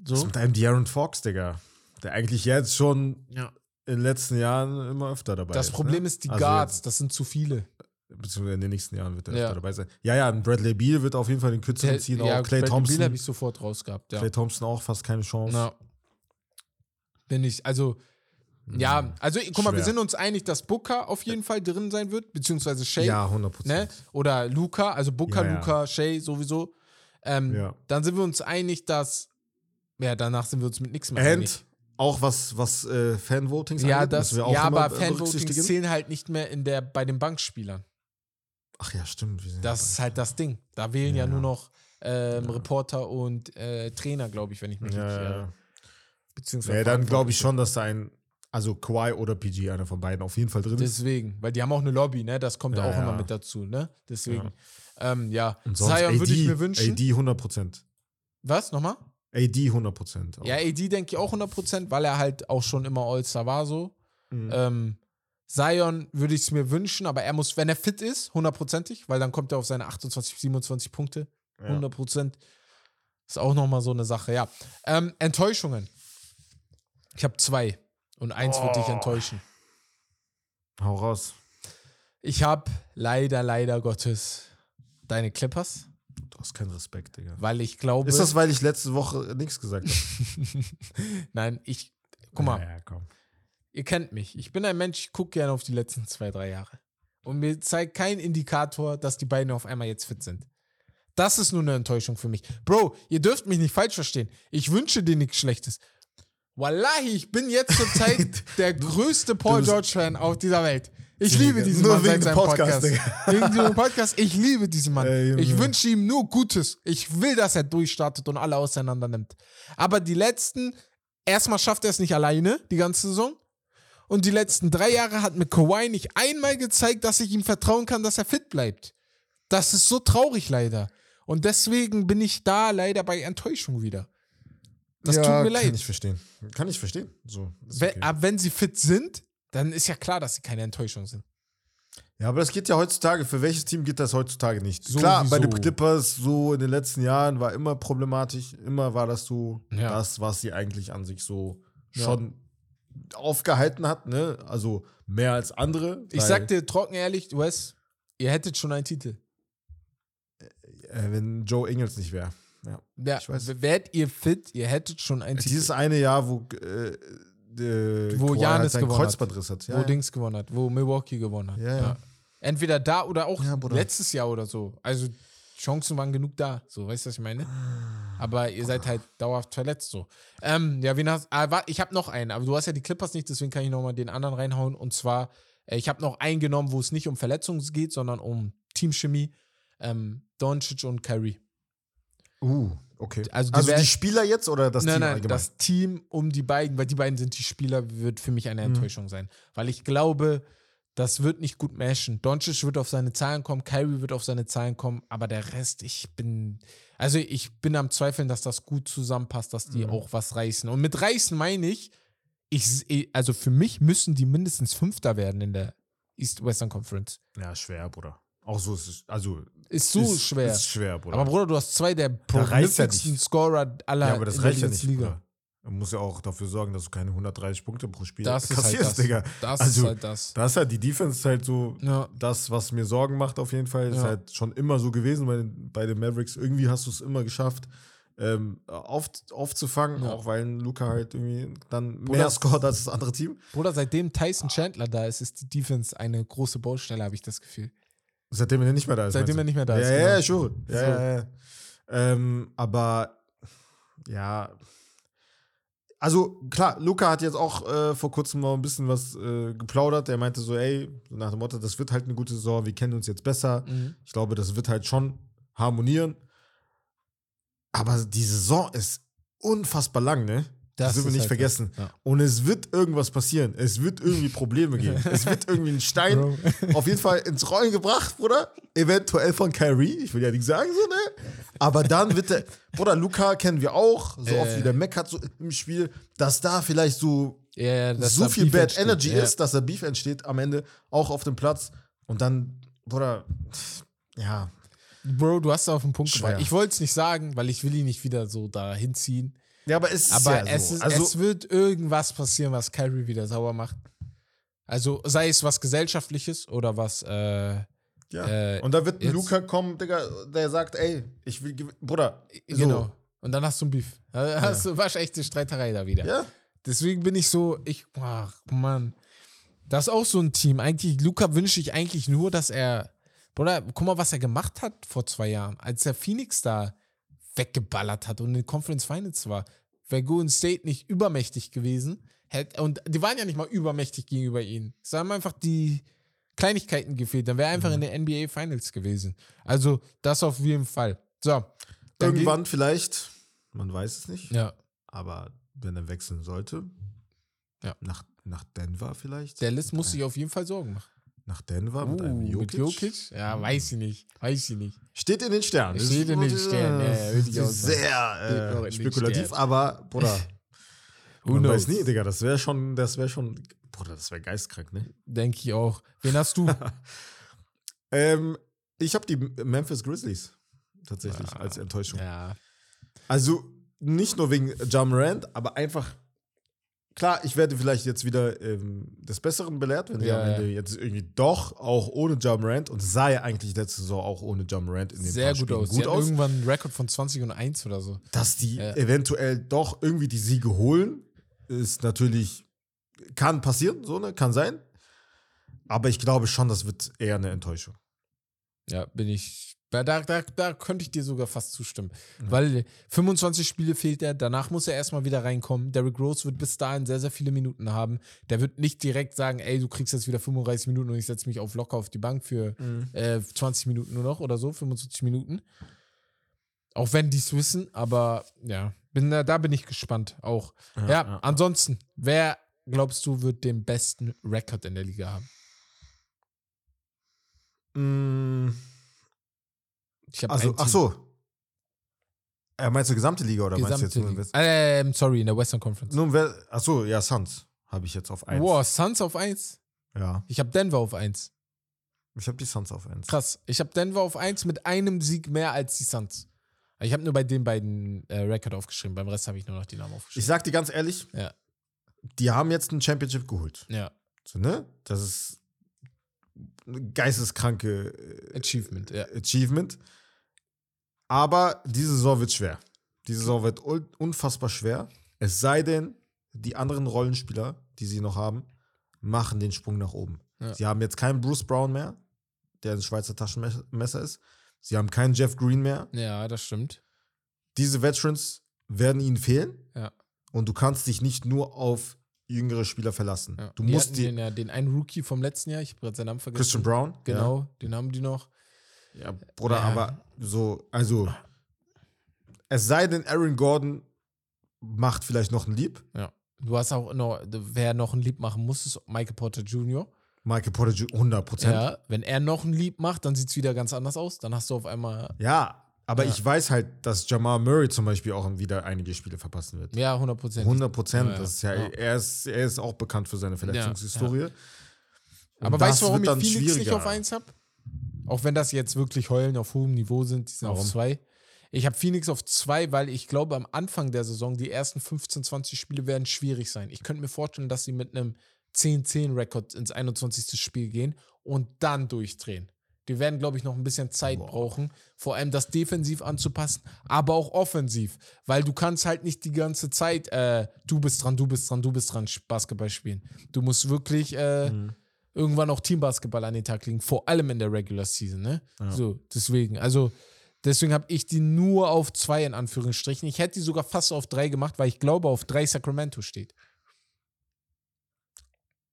B: So.
C: mit einem De'Aaron Fox, Digga. Der eigentlich jetzt schon
B: Ja.
C: in den letzten Jahren immer öfter dabei
B: Das
C: ist.
B: Problem
C: ne?
B: ist die
C: Also
B: Guards. Das sind zu viele.
C: Beziehungsweise in den nächsten Jahren wird er
B: Ja.
C: dabei sein. Ja, ja, Bradley Beal wird auf jeden Fall den kürzeren ziehen.
B: ja,
C: auch Clay
B: Bradley
C: Thompson.
B: Beal habe ich sofort rausgehabt. Ja.
C: Clay Thompson auch fast keine Chance.
B: Na. Bin ich, also, ja, also guck mal, wir sind uns einig, dass Booker auf jeden Fall drin sein wird, beziehungsweise Shay,
C: Ja, 100
B: ne?
C: Prozent.
B: Oder Luca, also Booker,
C: Ja.
B: Luca, Shay sowieso. Ähm. Dann sind wir uns einig, dass, ja, danach sind wir uns mit nichts mehr einig.
C: And auch was, was äh, Fanvotings
B: Ja,
C: angeht,
B: das,
C: müssen wir auch
B: ja aber Fanvotings zählen halt nicht mehr in der, bei den Bankspielern.
C: Ach ja, stimmt.
B: Das
C: ja
B: ist halt das Ding. Da wählen ja,
C: Ja.
B: nur noch ähm, Reporter und äh, Trainer, glaube ich, wenn ich mich
C: ja,
B: nicht
C: ja,
B: irre.
C: ja.
B: Beziehungsweise
C: ja, dann glaube ich schon, dass da ein, also Kawhi oder PG, einer von beiden, auf jeden Fall drin ist.
B: Deswegen, weil die haben auch eine Lobby, ne? Das kommt
C: Ja,
B: auch immer
C: ja.
B: mit dazu, ne? Deswegen. Ja, ähm, ja. Zion würde ich mir wünschen.
C: AD 100 Prozent.
B: Was? Nochmal?
C: AD 100 Prozent.
B: Ja, AD denke ich auch 100%, weil er halt auch schon immer All-Star war, so.
C: Mhm.
B: Ähm, Zion würde ich es mir wünschen, aber er muss, wenn er fit ist, hundertprozentig, weil dann kommt er auf seine 28, 27 Punkte.
C: Ja.
B: 100 Prozent. Ist auch nochmal so eine Sache, ja. Ähm, Enttäuschungen. Ich habe zwei. Und eins wird dich
C: Oh.
B: enttäuschen.
C: Hau raus.
B: Ich habe leider, leider Gottes deine Clippers,
C: Du hast keinen Respekt, Digga.
B: weil ich glaube.
C: Ist das, weil ich letzte Woche nichts gesagt habe?
B: Nein, ich. Guck mal,
C: Ja, ja, komm.
B: Ihr kennt mich. Ich bin ein Mensch, ich gucke gerne auf die letzten zwei, drei Jahre. Und mir zeigt kein Indikator, dass die beiden auf einmal jetzt fit sind. Das ist nur eine Enttäuschung für mich. Bro, ihr dürft mich nicht falsch verstehen. Ich wünsche dir nichts Schlechtes. Wallahi, ich bin jetzt zur Zeit der größte Paul George-Fan auf dieser Welt. Ich liebe diesen
C: nur
B: Mann
C: wegen
B: seit
C: Podcast,
B: Podcast. Wegen diesem Podcast. Ich liebe diesen Mann.
C: Ey,
B: ich wünsche ihm nur Gutes. Ich will, dass er durchstartet und alle auseinander nimmt. Aber die letzten, erstmal schafft er es nicht alleine, die ganze Saison. Und die letzten drei Jahre hat mir Kawhi nicht einmal gezeigt, dass ich ihm vertrauen kann, dass er fit bleibt. Das ist so traurig leider. Und deswegen bin ich da leider bei Enttäuschung wieder. Das
C: ja,
B: tut mir
C: Kann
B: leid.
C: ich verstehen. Kann ich verstehen. So,
B: Wenn,
C: okay.
B: aber wenn sie fit sind, dann ist ja klar, dass sie keine Enttäuschung sind.
C: Ja, aber das geht ja heutzutage. Für welches Team geht das heutzutage nicht? Klar, bei den. Clippers so in den letzten Jahren war immer problematisch. Immer war das so
B: Ja.
C: das, was sie eigentlich an sich so
B: Ja.
C: schon aufgehalten hat. Ne? Also mehr als andere.
B: Ich sag dir trocken ehrlich, Wes, ihr hättet schon einen Titel.
C: Äh, wenn Joe Ingles nicht wäre. Ja.
B: Ja,
C: Ich weiß.
B: wärt ihr fit, ihr hättet schon einen Titel.
C: Dieses eine Jahr, wo äh, äh,
B: Wo Giannis
C: halt
B: gewonnen hat.
C: Hat.
B: wo Dings gewonnen hat, wo Milwaukee gewonnen hat.
C: Ja, ja.
B: Entweder da oder auch
C: Ja,
B: letztes Jahr oder so. Also Chancen waren genug da. So, weißt du, was ich meine?
C: Ah,
B: Aber ihr seid halt dauerhaft verletzt so. Ähm, ja, wen hast ah, warte, Ich habe noch einen, aber du hast ja die Clippers nicht, deswegen kann ich nochmal den anderen reinhauen. Und zwar, äh, ich habe noch einen genommen, wo es nicht um Verletzungen geht, sondern um Teamchemie. Ähm, Doncic und Kyrie.
C: Uh, okay.
B: Also
C: Also,
B: die
C: die,
B: wär-
C: Spieler jetzt oder das
B: nein,
C: Team
B: nein,
C: allgemein?
B: das Team um die beiden, weil die beiden sind die Spieler, wird für mich eine
C: Mhm.
B: Enttäuschung sein. Weil ich glaube, das wird nicht gut matchen. Doncic wird auf seine Zahlen kommen, Kyrie wird auf seine Zahlen kommen, aber der Rest, ich bin, also ich bin am Zweifeln, dass das gut zusammenpasst, dass die
C: Mhm.
B: auch was reißen. Und mit reißen meine ich, ich, seh- also für mich müssen die mindestens Fünfter werden in der East-Western Conference.
C: ja, schwer, Bruder. Auch so ist es, also
B: Ist so
C: ist,
B: schwer.
C: Ist schwer, Bruder.
B: aber Bruder, du hast zwei der prolificsten. Scorer aller
C: ja, aber das
B: in der
C: reicht ja nicht,
B: Liga.
C: Bruder. Man muss ja auch dafür sorgen, dass du keine 130 Punkte pro Spiel
B: Das ist halt
C: kassierst,
B: das.
C: Digga.
B: Das
C: Also,
B: ist halt das.
C: Da ist halt die Defense halt so
B: Ja.
C: das, was mir Sorgen macht auf jeden Fall. Ist
B: Ja.
C: halt schon immer so gewesen bei den, bei den Mavericks. Irgendwie hast du es immer geschafft, ähm, auf, aufzufangen,
B: Ja.
C: auch weil Luca halt irgendwie dann
B: Bruder-
C: mehr scored als das andere Team.
B: Bruder, seitdem Tyson Chandler da ist, ist die Defense eine große Baustelle, habe ich das Gefühl.
C: Seitdem er nicht mehr da ist.
B: Seitdem er nicht mehr da ist,
C: Ja,
B: genau.
C: ja, schon. Ja,
B: So.
C: ja, ja. Ähm, aber ja. Also klar, Luca hat jetzt auch äh, vor kurzem mal ein bisschen was äh, geplaudert. Er meinte so, ey, nach dem Motto, das wird halt eine gute Saison, wir kennen uns jetzt besser.
B: Mhm.
C: Ich glaube, das wird halt schon harmonieren. Aber die Saison ist unfassbar lang, ne? Das, dürfen wir nicht
B: halt
C: vergessen.
B: Ja.
C: Und es wird irgendwas passieren. Es wird irgendwie Probleme geben. es wird irgendwie ein Stein
B: Bro.
C: auf jeden Fall ins Rollen gebracht, Bruder. Eventuell von Kyrie. Ich will ja nicht sagen, so, ne? Aber dann wird der. Bruder, Luca kennen wir auch. So oft
B: Äh.
C: wie der meckert so im Spiel, dass da vielleicht so,
B: Ja,
C: so
B: da
C: viel
B: Beef
C: Bad
B: entsteht.
C: Energy
B: ja.
C: ist, dass da Beef entsteht am Ende, auch auf dem Platz. Und dann, Bruder, ja.
B: Bro, du hast auf den Punkt gebracht. Ich wollte es nicht sagen, weil ich will ihn nicht wieder so da hinziehen.
C: Ja, aber es ist
B: Aber
C: ja
B: es,
C: so.
B: ist,
C: also,
B: es wird irgendwas passieren, was Kyrie wieder sauer macht. Also sei es was Gesellschaftliches oder was, äh,
C: ja.
B: äh,
C: Und da wird ein Luca kommen, Digga, der sagt, ey, ich will, Bruder, so.
B: genau. Und dann hast du ein Beef. Da hast du waschechte Streiterei da wieder.
C: Ja,
B: Deswegen bin ich so, ich, ach Mann. Das ist auch so ein Team. Eigentlich, Luca wünsche ich eigentlich nur, dass er, Bruder, guck mal, was er gemacht hat vor zwei Jahren, als er Phoenix da weggeballert hat und in den Conference Finals war. Wäre Golden State nicht übermächtig gewesen, hätte, und die waren ja nicht mal übermächtig gegenüber ihnen. Es haben einfach die Kleinigkeiten gefehlt, dann wäre er einfach in den NBA Finals gewesen. Also, das auf jeden Fall. So.
C: irgendwann vielleicht, man weiß es nicht,
B: Geht, ja.
C: aber wenn er wechseln sollte,
B: Ja.
C: nach, nach Denver vielleicht.
B: Der List muss sich auf jeden Fall Sorgen machen.
C: Nach Denver mit einem
B: Uh,
C: Jokic.
B: Mit Jokic? Ja, weiß ich nicht. Weiß ich nicht.
C: Steht in den Sternen.
B: Steht in den Sternen, ja, ja.
C: Sehr äh, spekulativ,
B: Sternen.
C: aber, Bruder, man weiß nie, Digga, das wäre schon, das wäre schon, Bruder, das wäre geistkrank, ne?
B: Denke ich auch. Wen hast du?
C: Ähm, ich habe die Memphis Grizzlies tatsächlich als Enttäuschung.
B: ja.
C: Also nicht nur wegen John Morant, aber einfach. Klar, ich werde vielleicht jetzt wieder ähm, des Besseren belehrt, wenn
B: Ja,
C: am Ende
B: ja.
C: jetzt irgendwie doch auch ohne John Morant und sah ja eigentlich letzte Saison auch ohne John Morant in den
B: Sehr gut
C: Spielen
B: aus.
C: gut
B: hatten
C: aus,
B: irgendwann einen Rekord von 20 und 1 oder so.
C: dass die
B: Ja.
C: eventuell doch irgendwie die Siege holen, ist natürlich kann passieren, so ne, kann sein. Aber ich glaube schon, das wird eher eine Enttäuschung.
B: Ja, bin ich. Da, da, da, da könnte ich dir sogar fast zustimmen. Weil 25 Spiele fehlt er, danach muss er erstmal wieder reinkommen. Derrick Rose wird bis dahin sehr, sehr viele Minuten haben. Der wird nicht direkt sagen, ey, du kriegst jetzt wieder 35 Minuten und ich setze mich auf locker auf die Bank für äh, 20 Minuten nur noch oder so, 25 Minuten. Auch wenn die es wissen, aber ja, bin, da, bin ich gespannt auch. Ja,
C: ja.
B: ansonsten, wer glaubst du, wird den besten Rekord in der Liga haben? Habe
C: Also, ach so. Äh, meinst du gesamte Liga oder meinst du jetzt nur
B: Gesamte? Liga. Ähm, sorry, in der Western Conference.
C: Nun, wer, ach so, ja, Suns habe ich jetzt auf 1.
B: Wow, Suns auf 1.
C: Ja,
B: Ich habe Denver auf 1.
C: ich habe die Suns auf 1.
B: Krass. Ich habe Denver auf 1 mit einem Sieg mehr als die Suns. Ich habe nur bei den beiden äh, Rekord aufgeschrieben. Beim Rest habe ich nur noch die Namen
C: Ich
B: aufgeschrieben.
C: sag dir ganz ehrlich,
B: Ja.
C: die haben jetzt ein Championship geholt.
B: ja.
C: So, ne? Das ist eine geisteskranke äh,
B: Achievement, ja.
C: Achievement. Aber diese Saison wird schwer. Diese Saison wird un- unfassbar schwer. Es sei denn, die anderen Rollenspieler, die sie noch haben, machen den Sprung nach oben.
B: Ja.
C: Sie haben jetzt keinen Bruce Brown mehr, der ein Schweizer Taschenmesser ist. Sie haben keinen Jeff Green mehr.
B: Ja, das stimmt.
C: Diese Veterans werden ihnen fehlen.
B: Ja.
C: Und du kannst dich nicht nur auf jüngere Spieler verlassen.
B: Ja.
C: Du
B: die
C: musst die.
B: den, ja, den einen Rookie vom letzten Jahr, ich habe gerade seinen Namen vergessen.
C: Christian Brown.
B: Genau, den haben die noch.
C: Ja, ja Bruder,
B: Ja.
C: aber so, also. Es sei denn, Aaron Gordon macht vielleicht noch ein Lieb.
B: Ja. Du hast auch noch, wer noch ein Lied machen muss, ist Michael Porter Jr.
C: Michael Porter Jr. 100 Prozent. Ja.
B: Ja, wenn er noch ein Lied macht, dann sieht es wieder ganz anders aus. Dann hast du auf einmal,
C: aber
B: Ja.
C: ich weiß halt, dass Jamal Murray zum Beispiel auch wieder einige Spiele verpassen wird.
B: ja, 100 Prozent.
C: 100 Prozent.
B: Ja, ja.
C: Das ist ja,
B: Ja.
C: Er, ist, er ist auch bekannt für seine Verletzungshistorie.
B: Aber weißt du, warum ich Phoenix nicht auf 1 habe? Auch wenn das jetzt wirklich Heulen auf hohem Niveau sind, die sind auf
C: Warum?
B: 2. Ich habe Phoenix auf 2, weil ich glaube, am Anfang der Saison, die ersten 15, 20 Spiele werden schwierig sein. Ich könnte mir vorstellen, dass sie mit einem 10-10-Rekord ins 21. Spiel gehen und dann durchdrehen. Die werden, glaube ich, noch ein bisschen Zeit
C: Boah.
B: brauchen, vor allem das defensiv anzupassen, aber auch offensiv, weil du kannst halt nicht die ganze Zeit, äh, du bist dran, du bist dran, du bist dran, Basketball spielen. Du musst wirklich äh,
C: Mhm.
B: Irgendwann auch Teambasketball an den Tag legen, vor allem in der Regular Season, ne?
C: Ja.
B: So, deswegen, also deswegen habe ich die nur auf zwei in Anführungsstrichen. Ich hätte die sogar fast auf drei gemacht, weil ich glaube, auf drei Sacramento steht.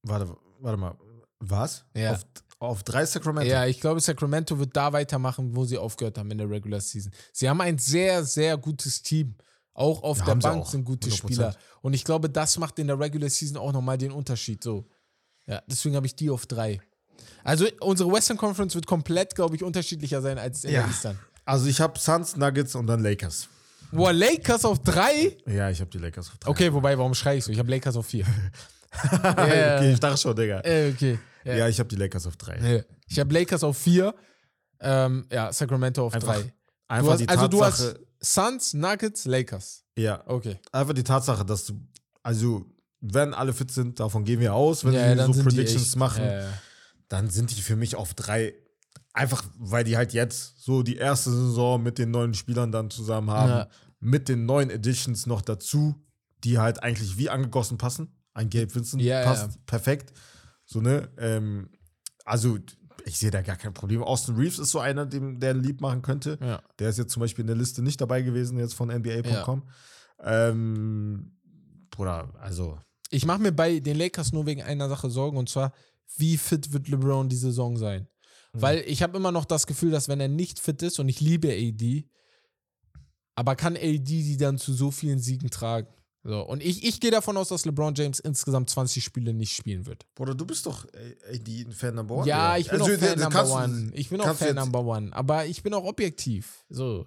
C: Warte, warte mal. Was?
B: Ja.
C: Auf, auf drei Sacramento?
B: Ja, ich glaube, Sacramento wird da weitermachen, wo sie aufgehört haben in der Regular Season. Sie haben ein sehr, sehr gutes Team. Auch auf
C: Ja,
B: der Bank
C: auch.
B: sind gute
C: 100%.
B: Spieler. Und ich glaube, das macht in der Regular Season auch nochmal den Unterschied. So. Ja, deswegen habe ich die auf drei. Also unsere Western Conference wird komplett, glaube ich, unterschiedlicher sein als in
C: Ja.
B: der Eastern.
C: Also ich habe Suns, Nuggets und dann Lakers.
B: Boah, Lakers auf drei?
C: Ja, ich habe die Lakers auf drei.
B: Okay, wobei, warum schreie ich so? Ich habe Lakers auf vier.
C: okay, ich dachte schon, Digga.
B: Okay.
C: Ja,
B: Ja.
C: ich habe die Lakers auf drei.
B: Nee. Ich habe Lakers auf vier. Ähm, ja, Sacramento auf
C: Einfach-
B: drei.
C: Einfach
B: Du hast,
C: die
B: also du
C: Tatsache,
B: hast Suns, Nuggets, Lakers.
C: ja,
B: Okay.
C: einfach die Tatsache, dass du, also wenn alle fit sind, davon gehen wir aus, wenn
B: ja,
C: sie
B: dann
C: so
B: sind die
C: Predictions
B: echt-
C: machen,
B: Ja,
C: dann sind die für mich auf drei. Einfach, weil die halt jetzt so die erste Saison mit den neuen Spielern dann zusammen haben,
B: Ja.
C: mit den neuen Editions noch dazu, die halt eigentlich wie angegossen passen. Ein Gabe Vincent
B: Ja,
C: passt perfekt. So, ne? Ähm, also, ich sehe da gar kein Problem. Austin Reeves ist so einer, dem, der lieb machen könnte.
B: Ja.
C: Der ist jetzt zum Beispiel in der Liste nicht dabei gewesen, jetzt von NBA.com. Ähm, Bruder, also,
B: Ich mache mir bei den Lakers nur wegen einer Sache Sorgen und zwar, wie fit wird LeBron die Saison sein?
C: Mhm.
B: Weil ich habe immer noch das Gefühl, dass wenn er nicht fit ist und ich liebe AD, aber kann AD die dann zu so vielen Siegen tragen? So, und ich, ich gehe davon aus, dass LeBron James insgesamt 20 Spiele nicht spielen wird.
C: Bruder, du bist doch äh, AD ein Fan Number One.
B: Ja, ich bin
C: Also,
B: auch Fan Number One. Ich bin auch Fan Number One. Aber ich bin auch objektiv. So.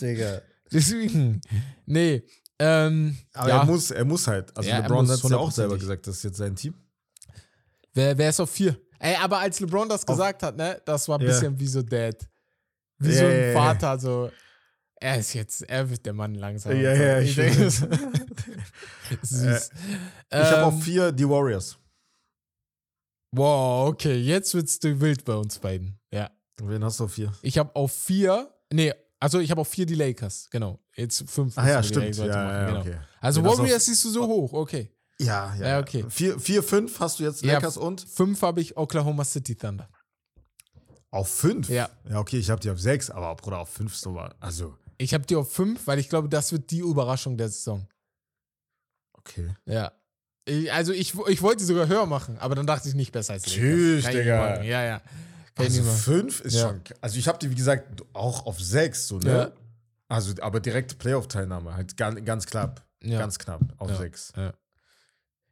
C: Digga.
B: Deswegen. Nee. Ähm,
C: Aber
B: ja.
C: er muss, er muss halt. Also
B: Ja,
C: LeBron hat es ja auch selber gesagt, das ist jetzt sein Team.
B: Wer, wer ist auf vier? Ey, aber als LeBron das gesagt hat, ne, das war ein bisschen wie so Dad. Wie
C: Ja,
B: so ein. Vater, so. Er ist jetzt, er wird der Mann langsam.
C: Ja, ja,
B: ich
C: ich
B: denke. Süß.
C: Ich habe
B: Ähm,
C: auf vier die Warriors.
B: Wow, okay, jetzt wird's wild bei uns beiden. Ja.
C: Wen hast du auf vier?
B: Ich habe auf vier, nee, also ich habe auf vier die Lakers, genau. Jetzt fünf.
C: Ah ja, stimmt. Ja, ja,
B: genau.
C: okay.
B: Also
C: auf-
B: Warriors siehst du so hoch, okay.
C: Ja, ja.
B: Ja, okay.
C: Vier, vier, fünf hast du jetzt
B: Ja,
C: Lakers und?
B: Fünf habe ich Oklahoma City Thunder.
C: Auf fünf?
B: Ja.
C: Ja, okay, ich habe die auf sechs, aber Bruder, auf fünf so war. Also,
B: Ich habe die auf fünf, weil ich glaube, das wird die Überraschung der Saison.
C: okay.
B: Ja. Also ich, ich wollte die sogar höher machen, aber dann dachte ich nicht besser als Lakers.
C: Tschüss, Digga.
B: Ja, ja.
C: Also fünf ist
B: Ja.
C: schon. Also ich habe die, wie gesagt, auch auf sechs, so, ne?
B: Ja.
C: Also, aber direkte Playoff-Teilnahme, halt ganz, ganz knapp.
B: Ja.
C: Ganz knapp auf
B: Ja.
C: sechs.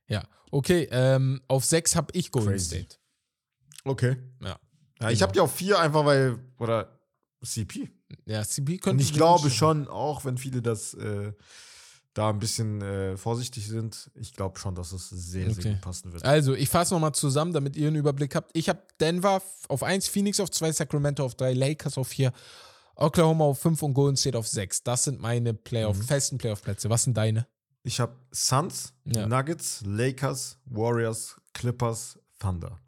B: Ja. Okay, ähm, auf sechs habe ich Golden
C: Crazy.
B: State.
C: Okay.
B: Ja.
C: Ja, ich
B: Genau.
C: habe die auf vier einfach, weil, oder CP.
B: Ja, CB könnte
C: Und ich glaube schon, auch wenn viele das äh, da ein bisschen äh, vorsichtig sind, ich glaube schon, dass es sehr,
B: Okay.
C: sehr gut passen wird.
B: Also, ich fasse nochmal zusammen, damit ihr einen Überblick habt. Ich habe Denver auf 1, Phoenix auf 2, Sacramento auf 3, Lakers auf 4, Oklahoma auf 5 und Golden State auf 6. Das sind meine Playoff,
C: Mhm.
B: festen Playoff-Plätze. Was sind deine?
C: Ich habe Suns,
B: Ja.
C: Nuggets, Lakers, Warriors, Clippers, Thunder.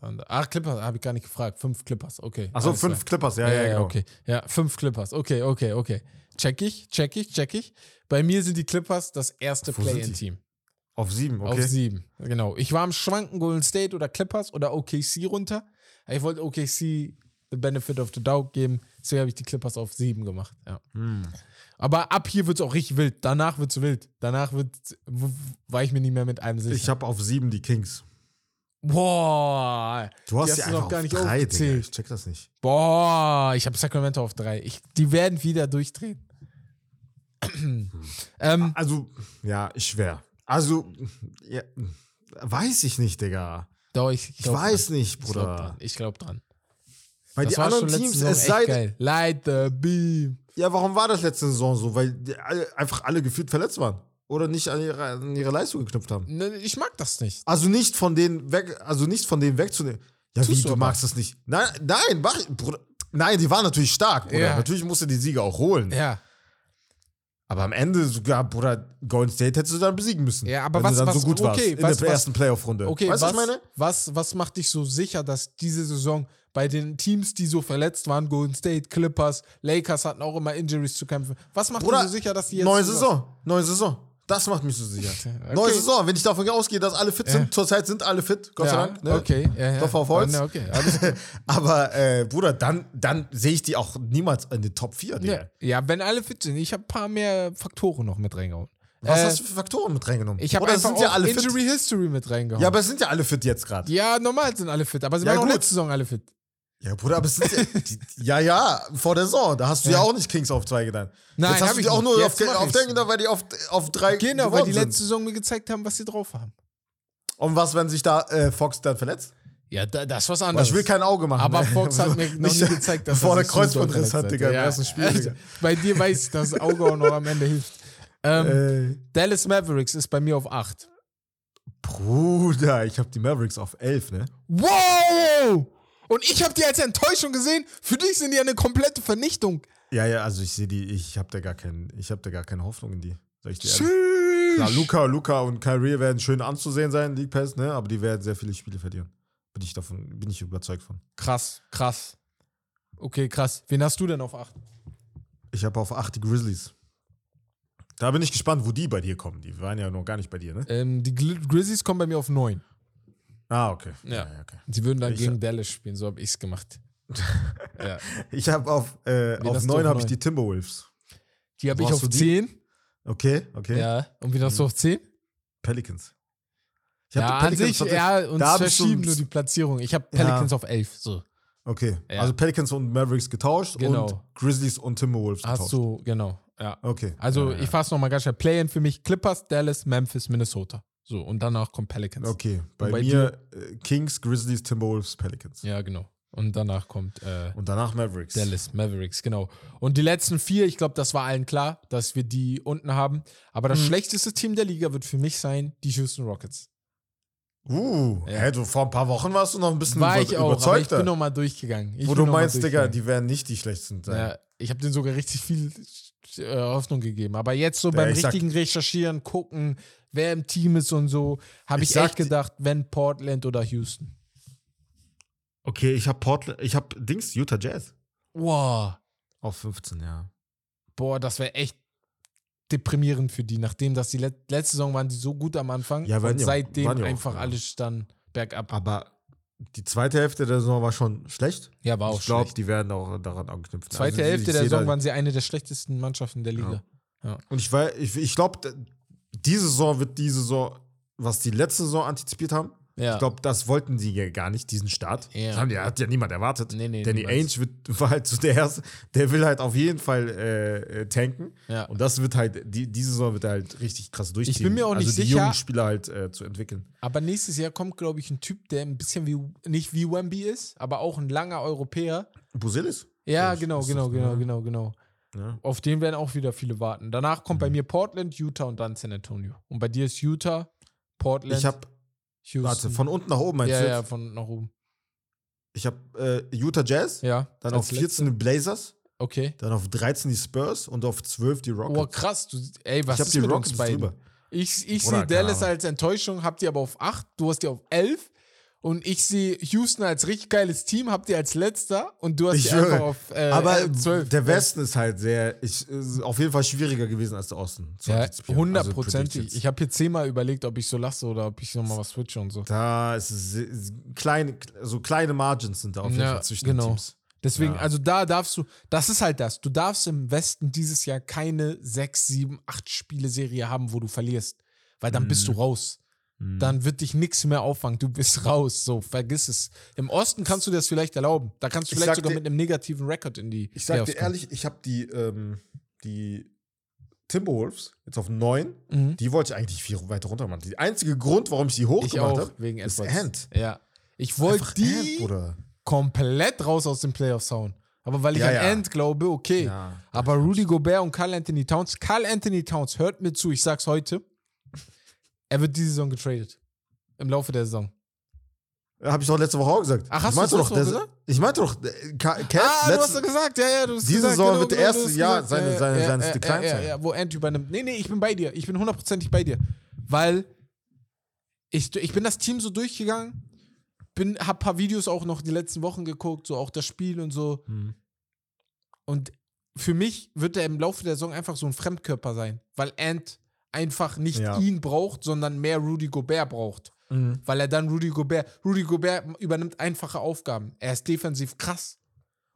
B: Thunder. Ach, Clippers, habe ich gar nicht gefragt. Fünf Clippers, okay.
C: Achso, fünf
B: klar.
C: Clippers, ja,
B: Ja,
C: ja, genau.
B: okay. Ja, fünf Clippers. Okay, okay, okay. Check ich, check ich, check ich. Bei mir sind die Clippers das erste? Play-in-Team.
C: Auf sieben,
B: Auf
C: okay.
B: sieben. Genau. Ich war am Schwanken Golden State oder Clippers oder OKC runter. Ich wollte OKC the benefit of the doubt geben. Deswegen habe ich die Clippers auf sieben gemacht. Ja.
C: Hm.
B: Aber ab hier wird es auch richtig wild. Danach wird es wild. Danach wird, war ich mir nicht mehr mit einem sicher.
C: Ich habe auf sieben die Kings.
B: Boah.
C: Du hast
B: Die hast du noch gar
C: auf
B: nicht
C: drei, Digga. Ich check das nicht.
B: Boah. Ich habe Sacramento auf drei. Ich, die werden wieder durchdrehen. ähm,
C: Also, ja, schwer. Also, ja, weiß ich nicht, Digga.
B: doch, ich,
C: Ich
B: glaub
C: weiß
B: dran.
C: nicht,
B: Ich.
C: Bruder.
B: Ich glaube dran.
C: Bei
B: Das schon
C: anderen Teams, es sei
B: geil. Light the beam.
C: Ja, warum war das letzte Saison so? Weil die einfach alle gefühlt verletzt waren. Oder nicht an ihre, an ihre Leistung geknüpft haben.
B: Ne, Ich mag das nicht.
C: Also nicht von denen weg, also nicht von denen wegzunehmen. Ja,
B: Tust
C: wie,
B: du
C: du magst das nicht. Nein, nein, mach, Bruder. Nein, die waren natürlich stark, Bruder.
B: Ja.
C: Natürlich musste die Sieger auch holen.
B: Ja.
C: Aber am Ende sogar, Bruder, Golden State hättest du dann besiegen müssen.
B: Ja, aber
C: wenn
B: was-
C: du dann
B: was-
C: so gut warst
B: okay,
C: in
B: was-
C: der
B: was-
C: ersten Playoff-Runde.
B: Okay,
C: weißt
B: was,
C: was ich meine?
B: Was, was macht dich so sicher, dass diese Saison bei den Teams, die so verletzt waren, Golden State, Clippers, Lakers hatten auch immer Injuries zu kämpfen. Was macht
C: Bruder,
B: dich so sicher, dass die jetzt.
C: neue
B: so-
C: Saison, neue Saison. Das macht mich so sicher.
B: Okay.
C: Neue Saison, wenn ich davon ausgehe, dass alle fit sind. Zurzeit sind alle fit, Gott sei
B: Ja,
C: Dank. Ne?
B: okay. Ja, ja.
C: Klopfer auf Holz.
B: Ja, okay.
C: Aber, äh, Bruder, dann, dann sehe ich die auch niemals in den Top 4. Digga.
B: ja. ja, wenn alle fit sind. Ich habe ein paar mehr Faktoren noch mit reingehauen.
C: Was
B: Äh,
C: hast du für Faktoren mit reingenommen?
B: Ich habe einfach
C: sind ja
B: auch
C: alle
B: Injury
C: fit?
B: History mit reingehauen.
C: Ja, aber es sind ja alle fit jetzt gerade.
B: ja, normal sind alle fit, aber sie
C: Ja,
B: waren auch
C: gut.
B: letzte Saison alle fit.
C: Ja, Bruder, aber es sind ja, die, ja, ja, vor der Saison. Da hast du ja,
B: Ja.
C: auch nicht Kings auf zwei getan.
B: Nein,
C: Jetzt hast du
B: ich
C: die auch nur
B: Jetzt
C: auf,
B: mach
C: auf
B: ich's.
C: Denken, weil die auf, auf drei
B: Genau, weil die
C: sind.
B: letzte Saison mir gezeigt haben, was sie drauf haben.
C: Und was, wenn sich da äh, Fox dann verletzt?
B: Ja, da, das ist was anderes.
C: ich will kein Auge machen.
B: Aber? Fox hat mir noch
C: Nicht,
B: nie gezeigt, dass er
C: der Kreuzbandriss hat, Digga, im
B: Ja,
C: ersten Spiel. Digga.
B: Bei dir weiß ich, dass das Auge auch noch am Ende hilft. Ähm,
C: Äh,
B: Dallas Mavericks ist bei mir auf 8.
C: Bruder, ich habe die Mavericks auf 11, ne?
B: Wow! Und ich habe die als Enttäuschung gesehen. Für dich sind die eine komplette Vernichtung.
C: Ja, ja, also ich sehe die, ich habe da gar keinen, ich habe da gar keine Hoffnung in die. Sag ich dir ehrlich. Klar, Luca, Luca und Kyrie werden schön anzusehen sein, League Pass, ne? Aber die werden sehr viele Spiele verlieren. Bin ich davon, bin ich überzeugt von.
B: Krass, krass. Okay, krass. Wen hast du denn auf 8?
C: Ich habe auf 8 die Grizzlies. Da bin ich gespannt, wo die bei dir kommen. Die waren ja noch gar nicht bei dir, ne?
B: Ähm, die Grizzlies kommen bei mir auf 9.
C: Ah, okay.
B: Ja.
C: okay.
B: Sie würden dann
C: Ich-
B: gegen Dallas spielen, so habe ich es gemacht. ja.
C: Ich habe auf, äh, auf
B: hast du
C: 9
B: auf
C: habe ich die Timberwolves.
B: Die habe ich auf
C: du die?
B: 10.
C: Okay, okay.
B: Ja. Und wen hast du auf 10?
C: Pelicans. Ich hab
B: Ja,
C: die
B: an sich,
C: tatsächlich-
B: ja, uns
C: da
B: verschieben nur die Platzierung. Ich habe
C: Ja.
B: Pelicans auf 11. So.
C: Okay,
B: Ja.
C: also Pelicans und Mavericks getauscht
B: Genau.
C: und Grizzlies und Timberwolves getauscht.
B: Hast du, genau. Ja.
C: Okay.
B: Also,
C: ja, ja.
B: ich fasse nochmal ganz schnell. Play-In für mich: Clippers, Dallas, Memphis, Minnesota. So, und danach kommt Pelicans.
C: Okay, bei,
B: bei
C: mir äh, Kings, Grizzlies, Timberwolves, Pelicans.
B: Ja, genau. Und danach kommt äh,
C: Und danach Mavericks.
B: Dallas, Mavericks, genau. Und die letzten vier, ich glaube, das war allen klar, dass wir die unten haben. Aber das
C: Mhm.
B: schlechteste Team der Liga wird für mich sein, die Houston Rockets.
C: Uh,
B: Ja.
C: hä, du, vor ein paar Wochen warst du noch ein bisschen
B: War ich auch, aber ich bin nochmal durchgegangen. Ich
C: wo du meinst, Digga, die werden nicht die schlechtesten sein.
B: Ja, ich habe denen sogar richtig viel äh, Hoffnung gegeben. Aber jetzt so beim
C: ich sag-
B: richtigen Recherchieren, gucken, wer im Team ist und so, habe
C: Ich
B: ich, echt gedacht, wenn Portland oder Houston.
C: Okay, ich habe Portland, ich habe Dings, Utah Jazz.
B: Wow.
C: Auf 15, ja.
B: Boah, das wäre echt deprimierend für die, nachdem das die let letzte Saison waren die so gut am Anfang
C: Ja,
B: und
C: ja-
B: seitdem
C: ja auch,
B: einfach
C: ja.
B: alles dann bergab.
C: Aber die zweite Hälfte der Saison war schon schlecht.
B: Ja, war auch
C: ich glaube,
B: schlecht.
C: die werden auch daran anknüpfen.
B: Zweite
C: Also, ich
B: Hälfte der Saison waren sie eine der schlechtesten Mannschaften der Liga.
C: Und ich, ich, ich glaube, diese Saison wird die Saison, was die letzte Saison antizipiert haben.
B: Ja.
C: Ich glaube, das wollten sie ja gar nicht, diesen Start.
B: Ja.
C: Das haben die, hat ja niemand erwartet.
B: Nee, nee,
C: Danny
B: niemals.
C: Ainge wird, war halt so der Erste, der will halt auf jeden Fall äh, äh, tanken.
B: Ja.
C: Und das wird halt, die, diese Saison wird er halt richtig krass durchziehen.
B: bin mir auch nicht
C: also die
B: sicher-
C: jungen Spieler halt äh, zu entwickeln.
B: Aber nächstes Jahr kommt, glaube ich, ein Typ, der ein bisschen wie, nicht wie Wemby ist, aber auch ein langer Europäer.
C: Busilis?
B: Ja,
C: Ich-
B: genau, genau, genau, genau, genau.
C: Ja.
B: Auf den werden auch wieder viele warten. Danach kommt
C: Mhm.
B: bei mir Portland, Utah und dann San Antonio. Und bei dir ist Utah, Portland,
C: Ich habe,
B: Houston.
C: warte, von unten nach oben meinst
B: ja,
C: du
B: ja,
C: jetzt?
B: von nach oben.
C: Ich habe äh, Utah Jazz,
B: Ja.
C: dann auf 14 die Blazers.
B: Okay.
C: dann auf 13 die Spurs und auf 12 die Rockets.
B: Oh, krass. Du, ey, was
C: ich
B: ist
C: die
B: mit
C: Rockets
B: uns beiden?
C: drüber.
B: Ich, ich sehe Dallas als Enttäuschung, habt ihr aber auf 8, du hast die auf 11 und ich sehe Houston als richtig geiles Team, habt ihr als letzter und du hast
C: Ich
B: die
C: schwöre.
B: einfach auf äh,
C: Aber
B: äh, 12.
C: der Westen ist halt sehr, ich, ist auf jeden Fall schwieriger gewesen als der Osten.
B: Ja.
C: Also
B: hundertprozentig.
C: Predictions.
B: ich habe hier zehnmal überlegt, ob ich so lasse oder ob ich nochmal was switche und so.
C: da ist es se- kleine, so kleine Margins sind da auf jeden
B: Ja,
C: Fall zwischen
B: genau.
C: den Teams.
B: Deswegen,
C: Ja.
B: also da darfst du, das ist halt das. Du darfst im Westen dieses Jahr keine sechs, sieben, acht Spiele-Serie haben, wo du verlierst. Weil dann bist du
C: Mhm.
B: Dann wird dich nichts mehr auffangen. Du bist raus. So, vergiss es. Im Osten kannst du dir das vielleicht erlauben. Da kannst du
C: Ich
B: vielleicht sogar
C: dir-
B: mit einem negativen Rekord in die
C: Ich sag
B: Playoffs
C: dir ehrlich, ich habe die, ähm, die Timberwolves jetzt auf 9.
B: kommen. Mhm.
C: Die wollte ich eigentlich viel weiter runter machen. Der einzige Grund, warum ich die hochgemacht habe,
B: wegen
C: ist. Ant.
B: Ja. Ich wollte die
C: Ant,
B: komplett raus aus den Playoffs hauen. Aber weil ich
C: Ja,
B: an
C: ja.
B: End glaube, okay.
C: Ja,
B: Aber Rudy Gobert und Carl Anthony Towns, Carl Anthony Towns, hört mir zu, ich sag's heute, er wird diese Saison getradet. Im Laufe der Saison.
C: Habe ich doch letzte Woche auch gesagt.
B: Ach, hast
C: ich
B: du
C: meinte
B: das
C: doch, der-
B: Woche
C: Ich meinte doch, Cat,
B: ah, du
C: letzte-
B: hast doch gesagt, ja, ja, du hast
C: Diese
B: gesagt,
C: Saison
B: genau,
C: wird der erste
B: du
C: Jahr
B: gesagt,
C: seine-
B: ja,
C: seine-
B: ja,
C: seines
B: ja,
C: Declines
B: ja,
C: sein.
B: ja, wo Ant übernimmt. Nee, nee, ich bin bei dir. Ich bin hundertprozentig bei dir. Weil ich, ich bin das Team so durchgegangen, bin, hab paar Videos auch noch die letzten Wochen geguckt, so auch das Spiel und so.
C: Hm.
B: Und für mich wird er im Laufe der Saison einfach so ein Fremdkörper sein, weil Ant einfach nicht
C: Ja.
B: ihn braucht, sondern mehr Rudy Gobert braucht.
C: Mhm.
B: Weil er dann Rudy Gobert, Rudy Gobert übernimmt einfache Aufgaben. Er ist defensiv krass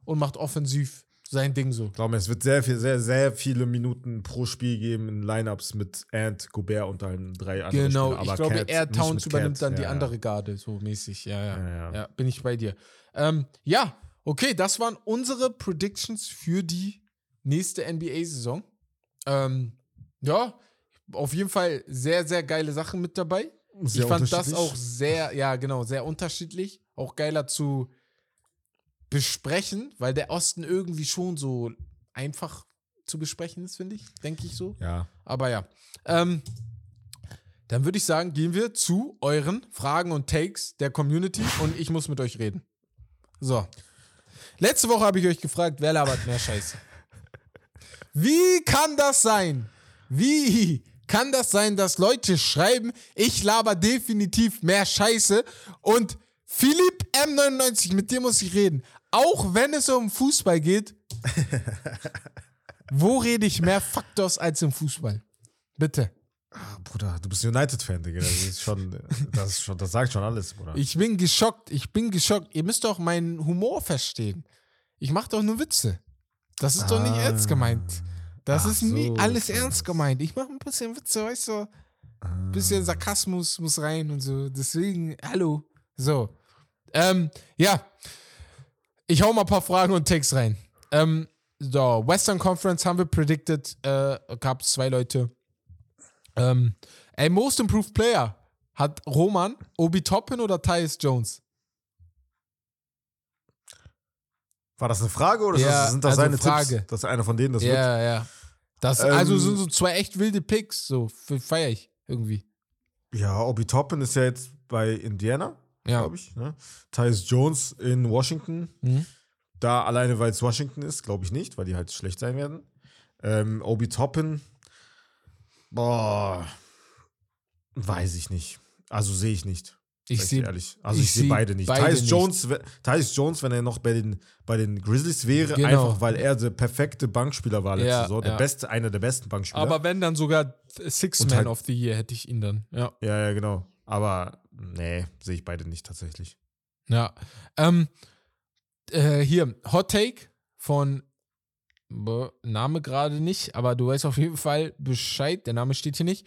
B: und macht offensiv sein Ding so.
C: Ich glaube, es wird sehr, viel, sehr, sehr viele Minuten pro Spiel geben in Lineups mit Ant, Gobert und dann drei anderen
B: Genau,
C: Spielern.
B: ich glaube,
C: Cat,
B: er Towns übernimmt
C: Cat.
B: dann die
C: Ja, ja.
B: andere Garde, so mäßig. Ja, ja.
C: Ja,
B: Ja,
C: ja.
B: bin ich bei dir. Ähm, ja, okay, das waren unsere Predictions für die nächste NBA-Saison. Ähm, ja, auf jeden Fall sehr, sehr geile Sachen mit dabei.
C: Sehr
B: ich fand das auch sehr, ja, genau, sehr unterschiedlich. Auch geiler zu besprechen, weil der Osten irgendwie schon so einfach zu besprechen ist, finde ich. Denke ich so.
C: Ja.
B: Aber ja. Ähm, dann würde ich sagen, gehen wir zu euren Fragen und Takes der Community und ich muss mit euch reden. So. Letzte Woche habe ich euch gefragt, wer labert mehr Scheiße? Wie kann das sein? Wie kann das sein, dass Leute schreiben, ich laber definitiv mehr Scheiße und Philipp M99, mit dem muss ich reden. Auch wenn es um Fußball geht, wo rede ich mehr Faktors als im Fußball? Bitte.
C: Ah, Bruder, du bist United-Fan, Digga. Das ist schon, das ist schon, das sagt schon alles, Bruder.
B: Ich bin geschockt. Ich bin geschockt. Ihr müsst doch meinen Humor verstehen. Ich mache doch nur Witze. Das ist doch nicht
C: Ah.
B: ernst gemeint. Das
C: Ach
B: ist nie
C: so,
B: alles
C: krass.
B: ernst gemeint. Ich mache ein bisschen Witze, weißt du? Ein bisschen Sarkasmus muss rein und so. Deswegen, hallo. So. Ähm, ja. Ich hau mal ein paar Fragen und Takes rein. Ähm, so, Western Conference haben wir predicted. Äh, Gab es zwei Leute. Ähm, ey, Most Improved Player. Hat Roman Obi Toppin oder Tyus Jones?
C: War das eine Frage oder ist
B: Ja,
C: das, sind das
B: also
C: seine
B: Frage.
C: Tipps? Dass einer von denen das wird?
B: Ja, ja. Das,
C: Ähm,
B: also sind so zwei echt wilde Picks. So, feiere ich irgendwie.
C: Ja, Obi Toppin ist ja jetzt bei Indiana,
B: Ja.
C: glaube ich. Ne? Tyus Jones in Washington.
B: Mhm.
C: Da alleine, weil es Washington ist, glaube ich nicht, weil die halt schlecht sein werden. Ähm, Obi Toppin, boah, weiß ich nicht. Also sehe ich nicht.
B: Ich sehe
C: ehrlich. Also
B: ich
C: ich, sehe
B: seh
C: beide nicht.
B: beide
C: Tyus. Jones, Tyus Jones, wenn er noch bei den, bei den Grizzlies wäre,
B: Genau.
C: einfach weil er der perfekte Bankspieler war letzte
B: Ja,
C: Saison, der
B: ja.
C: beste, einer der besten Bankspieler.
B: Aber wenn dann sogar Six Man
C: halt-
B: of the Year hätte ich ihn dann. Ja.
C: ja, ja, genau. Aber nee, sehe ich beide nicht tatsächlich.
B: Ja. Ähm, äh, hier, Hot Take von Name gerade nicht, aber du weißt auf jeden Fall Bescheid. Der Name steht hier nicht.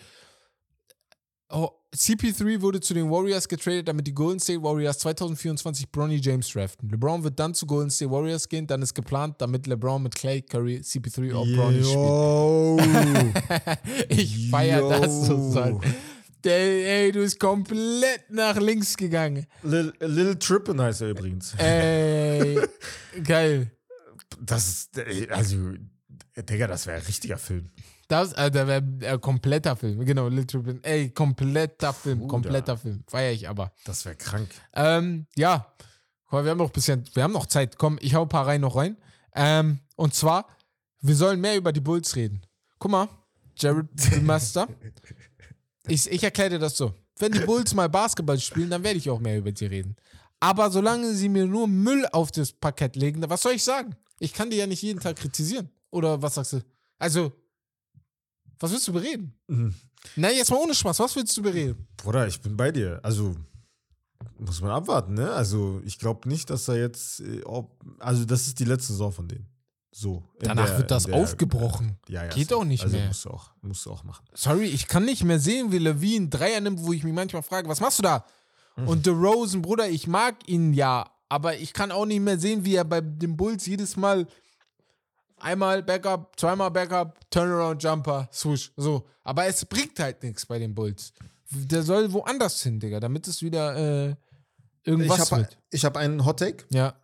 B: Oh, CP3 wurde zu den Warriors getradet, damit die Golden State Warriors 2024 Bronny James draften. LeBron wird dann zu Golden State Warriors gehen, dann ist geplant, damit LeBron mit Clay Curry CP3 auf Bronny spielt. Ich feier das sein. Der, ey, du bist komplett nach links gegangen.
C: Lil, Lil Trippin heißt er übrigens.
B: Ey, geil.
C: Das ist, also, Digga, das wäre ein richtiger Film.
B: Das, äh, der wäre äh, kompletter Film. Genau, Little Bit. Ey, kompletter Film,
C: Bruder.
B: kompletter Film. Feier ich aber.
C: Das wäre krank.
B: Ähm, ja. Mal, wir haben noch ein bisschen, wir haben noch Zeit. Komm, ich hau ein paar rein noch rein. Ähm, und zwar, wir sollen mehr über die Bulls reden. Guck mal, Jared Master. ich ich erkläre dir das so. wenn die Bulls mal Basketball spielen, dann werde ich auch mehr über die reden. Aber solange sie mir nur Müll auf das Parkett legen, was soll ich sagen? Ich kann die ja nicht jeden Tag kritisieren. Oder was sagst du? Also, was willst du bereden?
C: Mhm.
B: Na, jetzt mal ohne Spaß, was willst du bereden?
C: Bruder, ich bin bei dir. Also, muss man abwarten, ne? Also, ich glaube nicht, dass er jetzt, äh, also, das ist die letzte Saison von denen. So.
B: Danach
C: der-
B: wird das
C: der-
B: aufgebrochen.
C: Ja, ja.
B: Geht
C: so.
B: auch nicht
C: also
B: mehr.
C: Musst du auch, musst du auch machen.
B: Sorry, ich kann nicht mehr sehen, wie Levine Dreier nimmt, wo ich mich manchmal frage, was machst du da?
C: Mhm.
B: Und DeRozan, Bruder, ich mag ihn ja, aber ich kann auch nicht mehr sehen, wie er bei den Bulls jedes Mal einmal Backup, zweimal Backup, Turnaround Jumper, Swoosh, so. Aber es bringt halt nichts bei den Bulls. Der soll woanders hin, Digga, damit es wieder äh,
C: Ich
B: irgendwas
C: habe
B: wird.
C: ich hab einen Hot Take
B: Ja.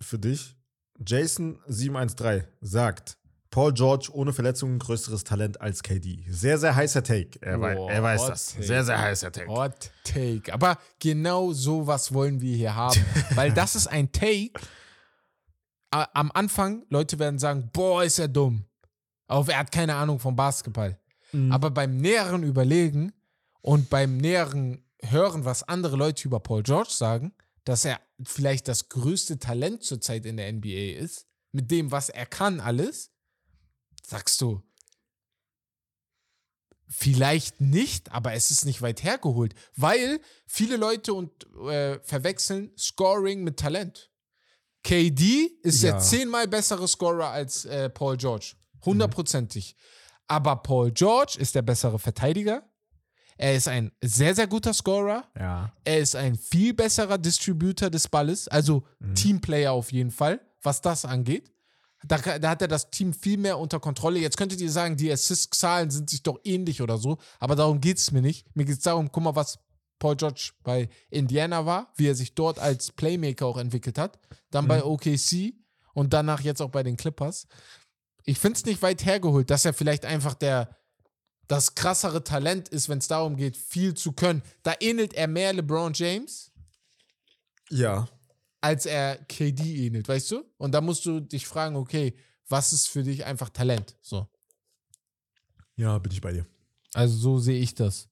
C: für dich. Jason713 sagt, Paul George ohne Verletzungen größeres Talent als KD. Sehr, sehr heißer Take. Er, wei
B: Boah,
C: er weiß das.
B: Take.
C: Sehr, sehr heißer Take.
B: Hot Take. Aber genau sowas wollen wir hier haben. Weil das ist ein Take. Am Anfang, Leute werden sagen, boah, ist er dumm. Auf, er hat keine Ahnung vom Basketball.
C: Mhm.
B: Aber beim näheren Überlegen und beim näheren Hören, was andere Leute über Paul George sagen, dass er vielleicht das größte Talent zurzeit in der NBA ist, mit dem, was er kann, alles, sagst du, Vielleicht nicht, aber es ist nicht weit hergeholt, weil viele Leute und, äh, verwechseln Scoring mit Talent. KD ist
C: Ja.
B: der zehnmal bessere Scorer als äh, Paul George. Hundertprozentig. Aber Paul George ist der bessere Verteidiger. Er ist ein sehr, sehr guter Scorer.
C: Ja.
B: Er ist ein viel besserer Distributor des Balles, also Teamplayer auf jeden Fall, was das angeht. Da, da hat er das Team viel mehr unter Kontrolle. Jetzt könntet ihr sagen, die Assist-Zahlen sind sich doch ähnlich oder so, aber darum geht es mir nicht. Mir geht es darum, guck mal, was Paul George bei Indiana war, wie er sich dort als Playmaker auch entwickelt hat, dann bei OKC und danach jetzt auch bei den Clippers. Ich finde es nicht weit hergeholt, dass er vielleicht einfach der das krassere Talent ist, wenn es darum geht, viel zu können. Da ähnelt er mehr LeBron James,
C: Ja.
B: als er KD ähnelt, weißt du? Und da musst du dich fragen, okay, was ist für dich einfach Talent? So.
C: Ja, bin ich bei dir.
B: Also so sehe ich das.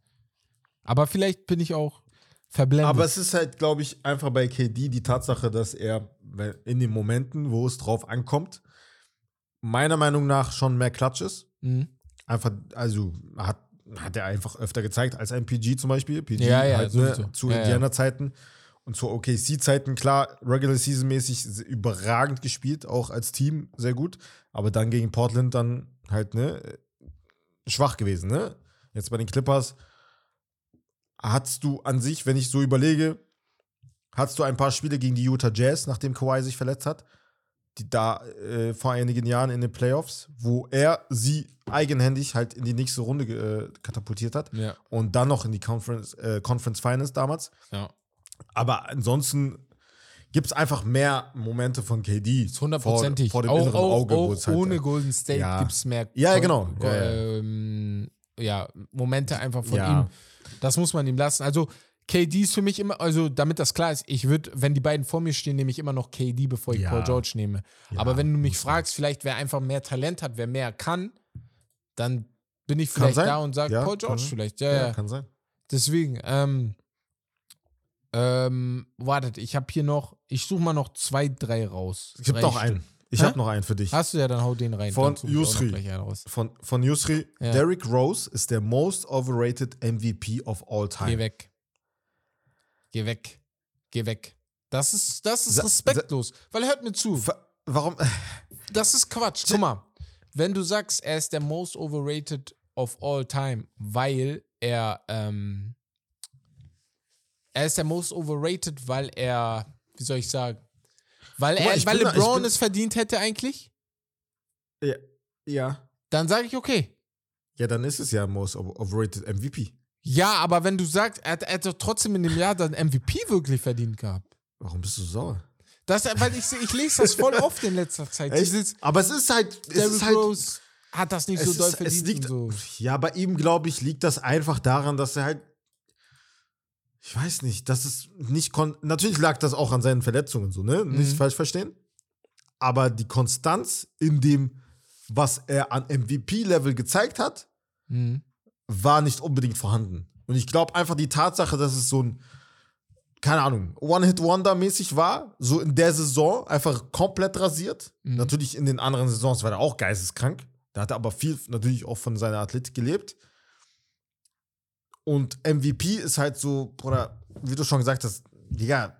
B: Aber vielleicht bin ich auch verblendet.
C: Aber es ist halt, glaube ich, einfach bei KD die Tatsache, dass er in den Momenten, wo es drauf ankommt, meiner Meinung nach schon mehr Klatsch ist.
B: Mhm.
C: Einfach, also hat, hat er einfach öfter gezeigt als ein PG zum Beispiel. PG
B: Ja, ja,
C: halt, ne, zu
B: Ja.
C: Indianer-Zeiten und zu OKC-Zeiten, klar, Regular Season-mäßig se- überragend gespielt, auch als Team sehr gut. Aber dann gegen Portland dann halt, ne, schwach gewesen, ne? Jetzt bei den Clippers hattest du an sich, wenn ich so überlege, hattest du ein paar Spiele gegen die Utah Jazz, nachdem Kawhi sich verletzt hat, die da äh, vor einigen Jahren in den Playoffs, wo er sie eigenhändig halt in die nächste Runde äh, katapultiert hat
B: Ja,
C: und dann noch in die Conference, äh, Conference Finals damals.
B: ja.
C: Aber ansonsten gibt es einfach mehr Momente von KD.
B: Hundertprozentig.
C: Vor, vor dem
B: auch
C: inneren
B: auch,
C: Auge,
B: auch
C: halt,
B: ohne
C: äh,
B: Golden State
C: ja.
B: gibt es mehr
C: Ja, genau. Ja.
B: Ähm, ja, Momente einfach von ihm. Das muss man ihm lassen. Also KD ist für mich immer, also damit das klar ist, ich würde, wenn die beiden vor mir stehen, nehme ich immer noch KD, bevor ich
C: Ja.
B: Paul George nehme.
C: Ja,
B: Aber wenn du mich fragst, vielleicht wer einfach mehr Talent hat, wer mehr kann, dann bin ich vielleicht da und sage
C: Ja,
B: Paul George vielleicht. Ja,
C: Ja, kann sein.
B: Deswegen, ähm, ähm, wartet, ich habe hier noch, ich suche mal noch zwei, drei raus.
C: Ich habe noch einen. Ich habe noch einen für dich.
B: Hast du ja, dann hau den rein.
C: Von Yusri. Von, von Yusri.
B: Ja.
C: Derrick Rose ist der most overrated MVP of all time.
B: Geh weg. Geh weg. Geh weg. Das ist, das ist
C: Sa-
B: respektlos. Weil hört mir zu.
C: Wa- Warum?
B: Das ist Quatsch. Guck mal. Wenn du sagst, er ist der most overrated of all time, weil er, ähm, er ist der most overrated, weil er, wie soll ich sagen, weil, er,
C: ich
B: weil
C: bin
B: LeBron es verdient hätte eigentlich,
C: Ja. ja.
B: dann sage ich okay.
C: Ja, dann ist es ja most over- overrated MVP.
B: Ja, aber wenn du sagst, er hat, er hat doch trotzdem in dem Jahr dann MVP wirklich verdient gehabt.
C: Warum bist du sauer?
B: Das, weil ich, ich lese das voll oft in letzter Zeit. Dieses,
C: Aber es ist halt. Es
B: Derrick
C: ist halt
B: Rose hat das nicht so doll
C: ist, es
B: verdient
C: liegt,
B: so.
C: Ja, bei ihm, glaube ich, liegt das einfach daran, dass er halt. Ich weiß nicht, dass es nicht kon Natürlich lag das auch an seinen Verletzungen so, ne? Nicht
B: Mhm.
C: falsch verstehen. Aber die Konstanz in dem, was er an MVP-Level gezeigt hat,
B: Mhm.
C: war nicht unbedingt vorhanden. Und ich glaube einfach die Tatsache, dass es so ein, keine Ahnung, One-Hit-Wonder-mäßig war, so in der Saison einfach komplett rasiert.
B: Mhm.
C: Natürlich in den anderen Saisons war er auch geisteskrank. Da hat er aber viel natürlich auch von seiner Athletik gelebt. Und MVP ist halt so, Bruder, wie du schon gesagt hast, Digga,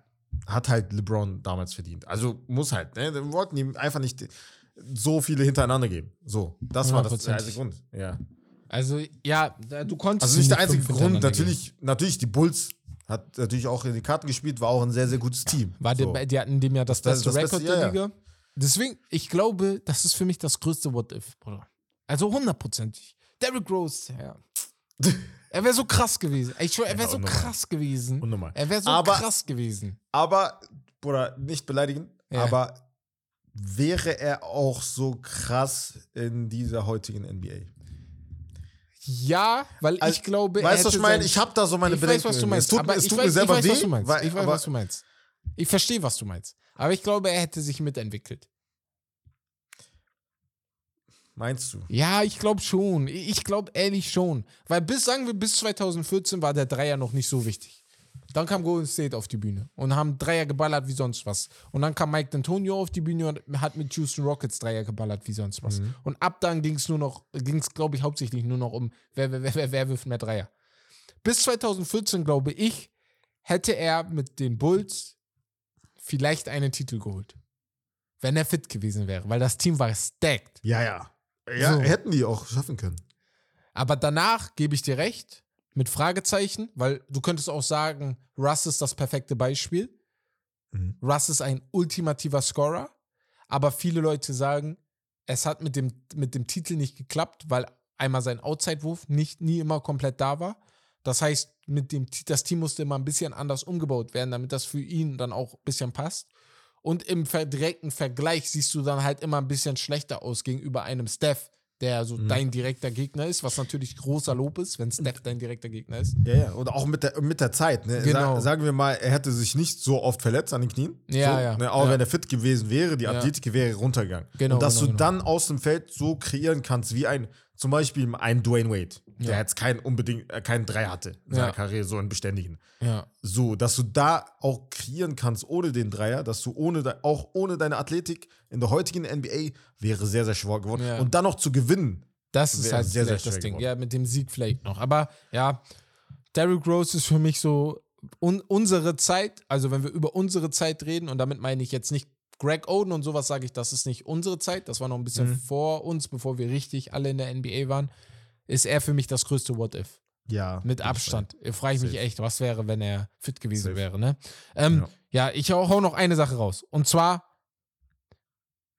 C: hat halt LeBron damals verdient. Also muss halt, ne? Wir wollten ihm einfach nicht so viele hintereinander geben. So, das war das der einzige Grund. Ja.
B: Also, ja, du konntest.
C: Also nicht der einzige Grund, natürlich, natürlich die Bulls hat natürlich auch in die Karten gespielt, war auch ein sehr, sehr gutes Team.
B: geben. War
C: so.
B: der, die hatten dem ja das,
C: Das-
B: beste
C: das Beste,
B: Rekord der
C: ja.
B: Liga. Deswegen, ich glaube, das ist für mich das größte What-If, Bruder. Also hundertprozentig. Derrick Rose, ja. Er wäre so krass gewesen. Ich schwör, er wäre so
C: unnormal.
B: krass gewesen.
C: Unnormal.
B: Er wäre so
C: Aber-
B: krass gewesen.
C: Aber, Bruder, nicht beleidigen,
B: Ja.
C: aber wäre er auch so krass in dieser heutigen NBA?
B: Ja, weil
C: Also,
B: ich glaube,
C: Weißt du, was ich meine? Ich habe da so meine
B: ich
C: Bedenken.
B: weiß, was du meinst.
C: Es tut,
B: aber
C: es
B: ich
C: tut
B: weiß,
C: mir selber
B: ich weiß,
C: weh.
B: was du meinst.
C: Weil,
B: ich weiß,
C: aber,
B: was du meinst. Ich verstehe, was du meinst. Aber ich glaube, er hätte sich mitentwickelt.
C: Meinst du?
B: Ja, ich glaube schon. Ich glaube ehrlich schon. Weil bis, sagen wir, bis 2014 war der Dreier noch nicht so wichtig. Dann kam Golden State auf die Bühne und haben Dreier geballert wie sonst was. Und dann kam Mike D'Antonio auf die Bühne und hat mit Houston Rockets Dreier geballert wie sonst was. Und ab dann ging es nur noch, ging es, glaube ich, hauptsächlich nur noch um, wer, wer, wer, wer, wer wirft mehr Dreier. Bis 2014, glaube ich, hätte er mit den Bulls vielleicht einen Titel geholt. Wenn er fit gewesen wäre, weil das Team war stacked.
C: Ja, ja. Ja,
B: So.
C: hätten die auch schaffen können.
B: Aber danach gebe ich dir recht, mit Fragezeichen, weil du könntest auch sagen, Russ ist das perfekte Beispiel.
C: Mhm.
B: Russ ist ein ultimativer Scorer, aber viele Leute sagen, es hat mit dem, mit dem Titel nicht geklappt, weil einmal sein Outside-Wurf nicht nie immer komplett da war. Das heißt, mit dem, das Team musste immer ein bisschen anders umgebaut werden, damit das für ihn dann auch ein bisschen passt. Und im direkten Vergleich siehst du dann halt immer ein bisschen schlechter aus gegenüber einem Steph, der so dein direkter Gegner ist, was natürlich großer Lob ist, wenn Steph dein direkter Gegner ist.
C: Ja, ja. Und auch mit der, mit der Zeit. Ne?
B: Genau.
C: Sa sagen wir mal, er hätte sich nicht so oft verletzt an den Knien.
B: Ja,
C: so,
B: ja.
C: Ne? Auch
B: Ja.
C: wenn er fit gewesen wäre, die
B: Ja.
C: Athletik wäre runtergegangen.
B: Genau,
C: Und dass
B: genau,
C: du
B: genau.
C: dann aus dem Feld so kreieren kannst, wie ein, zum Beispiel ein Dwayne Wade, der
B: Ja.
C: jetzt keinen unbedingt, äh, keinen Drei hatte in seiner
B: Ja.
C: Karriere, so einen beständigen.
B: Ja.
C: So, dass du da auch kreieren kannst ohne den Dreier, dass du ohne de auch ohne deine Athletik in der heutigen NBA wäre sehr, sehr schwer geworden.
B: Ja.
C: Und dann noch zu gewinnen.
B: Das ist halt
C: sehr, sehr
B: vielleicht das
C: schwer
B: Ding.
C: geworden.
B: Ja, mit dem Sieg vielleicht noch. Aber ja, Derrick Rose ist für mich so un unsere Zeit, also wenn wir über unsere Zeit reden, und damit meine ich jetzt nicht Greg Oden und sowas, sage ich, das ist nicht unsere Zeit, das war noch ein bisschen
C: Mhm.
B: vor uns, bevor wir richtig alle in der NBA waren, ist er für mich das größte What-If.
C: Ja.
B: Mit Abstand. Frage ich mich echt, was wäre, wenn er fit gewesen
C: Safe.
B: wäre, ne? Ähm, ja. ich hau, hau noch eine Sache raus. Und zwar,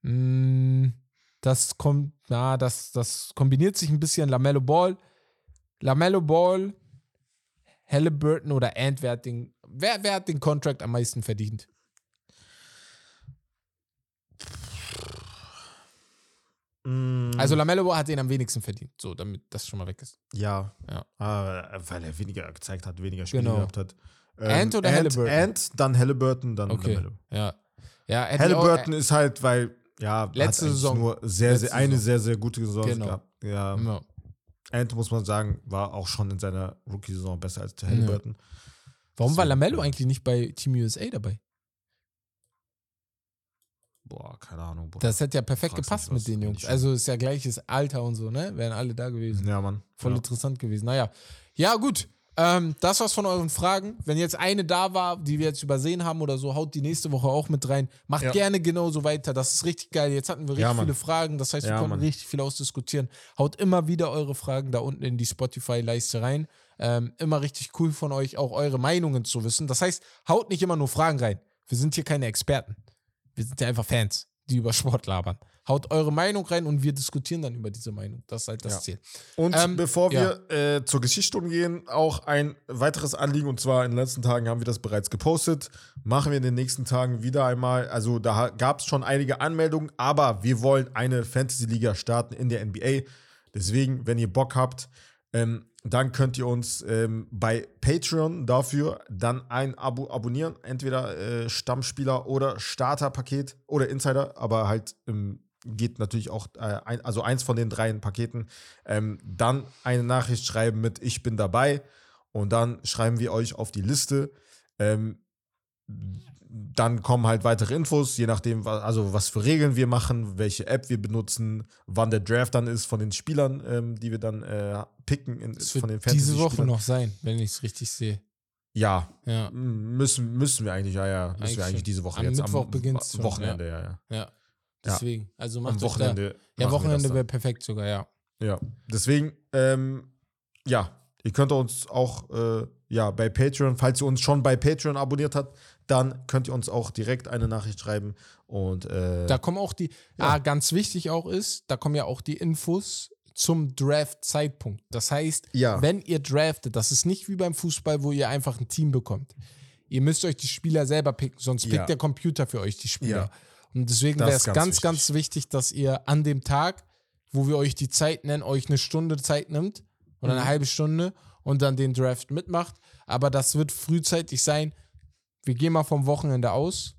B: mh, das kommt, na, das, das kombiniert sich ein bisschen Lamello Ball. Lamello Ball, Halliburton oder Ant, wer hat den, wer, wer hat den Contract am meisten verdient?
C: Mm,
B: Also Lamello hat den am wenigsten verdient. So, damit das schon mal weg ist.
C: Ja.
B: Ja.
C: Ah, weil er weniger gezeigt hat, weniger Spiele
B: Genau.
C: gehabt hat.
B: Ant oder Halliburton?
C: Ant, dann Halliburton, dann
B: Okay.
C: Lamello.
B: Ja. Ja, ich auch-
C: Halliburton ist halt, weil, ja,
B: Letzte Saison.
C: nur sehr, sehr, eine
B: Saison.
C: sehr, sehr gute Saison
B: Genau.
C: gehabt. Ja.
B: Ja.
C: Ant, muss man sagen, war auch schon in seiner Rookie-Saison besser als Halliburton.
B: Warum war
C: So,
B: Lamello
C: ja.
B: eigentlich nicht bei Team USA dabei?
C: Boah, keine Ahnung. Bruder.
B: Das hätte ja perfekt gepasst mit den Jungs. Also ist ja gleiches Alter und so, ne? Wären alle da gewesen.
C: ja, Mann.
B: Voll
C: ja.
B: interessant gewesen. Naja. Ja, gut. Ähm, das war's von euren Fragen. Wenn jetzt eine da war, die wir jetzt übersehen haben oder so, haut die nächste Woche auch mit rein. Macht
C: Ja.
B: gerne genauso weiter. Das ist richtig geil. Jetzt hatten wir richtig
C: Ja,
B: viele Fragen. Das heißt, wir
C: Ja,
B: konnten
C: Mann.
B: richtig viel ausdiskutieren. Haut immer wieder eure Fragen da unten in die Spotify-Leiste rein. Ähm, immer richtig cool von euch, auch eure Meinungen zu wissen. Das heißt, haut nicht immer nur Fragen rein. Wir sind hier keine Experten. Wir sind ja einfach Fans, die über Sport labern. Haut eure Meinung rein und wir diskutieren dann über diese Meinung. Das ist halt das
C: Ja.
B: Ziel.
C: Und
B: Ähm,
C: bevor
B: ja.
C: wir äh, zur Geschichte umgehen, auch ein weiteres Anliegen, und zwar in den letzten Tagen haben wir das bereits gepostet, machen wir in den nächsten Tagen wieder einmal, also da gab es schon einige Anmeldungen, aber wir wollen eine Fantasy-Liga starten in der NBA. Deswegen, wenn ihr Bock habt, ähm, dann könnt ihr uns ähm, bei Patreon dafür dann ein Abo abonnieren, entweder äh, Stammspieler oder Starterpaket oder Insider, aber halt ähm, geht natürlich auch, äh, ein, also eins von den dreien Paketen, ähm, dann eine Nachricht schreiben mit Ich bin dabei. Und dann schreiben wir euch auf die Liste. Dann kommen halt weitere Infos, je nachdem, also was für Regeln wir machen, welche App wir benutzen, wann der Draft dann ist von den Spielern, ähm, die wir dann äh, picken in,
B: Das
C: von den
B: wird diese Woche noch sein, wenn ich es richtig sehe.
C: Ja,
B: Ja,
C: müssen, müssen wir eigentlich, ja, ja, müssen
B: Eigentlich
C: wir eigentlich
B: schon.
C: diese Woche
B: Am
C: jetzt
B: Mittwoch
C: am
B: beginnt's schon,
C: Wochenende, ja, ja.
B: ja. Deswegen. Also macht
C: Am Wochenende.
B: Da, ja, Wochenende wäre perfekt sogar, ja.
C: Ja, deswegen, ähm, ja, ihr könnt uns auch, äh, ja, bei Patreon, falls ihr uns schon bei Patreon abonniert habt, dann könnt ihr uns auch direkt eine Nachricht schreiben und äh,
B: Da kommen auch die,
C: Ja.
B: ah, ganz wichtig auch ist, da kommen ja auch die Infos zum Draft-Zeitpunkt. Das heißt,
C: Ja.
B: wenn ihr draftet, das ist nicht wie beim Fußball, wo ihr einfach ein Team bekommt. Ihr müsst euch die Spieler selber picken, sonst pickt
C: Ja.
B: der Computer für euch die Spieler. Und deswegen wäre es
C: ganz
B: ganz,
C: wichtig.
B: ganz wichtig, dass ihr an dem Tag, wo wir euch die Zeit nennen, euch eine Stunde Zeit nimmt oder
C: Mhm.
B: eine halbe Stunde und dann den Draft mitmacht. Aber das wird frühzeitig sein. Wir gehen mal vom Wochenende aus.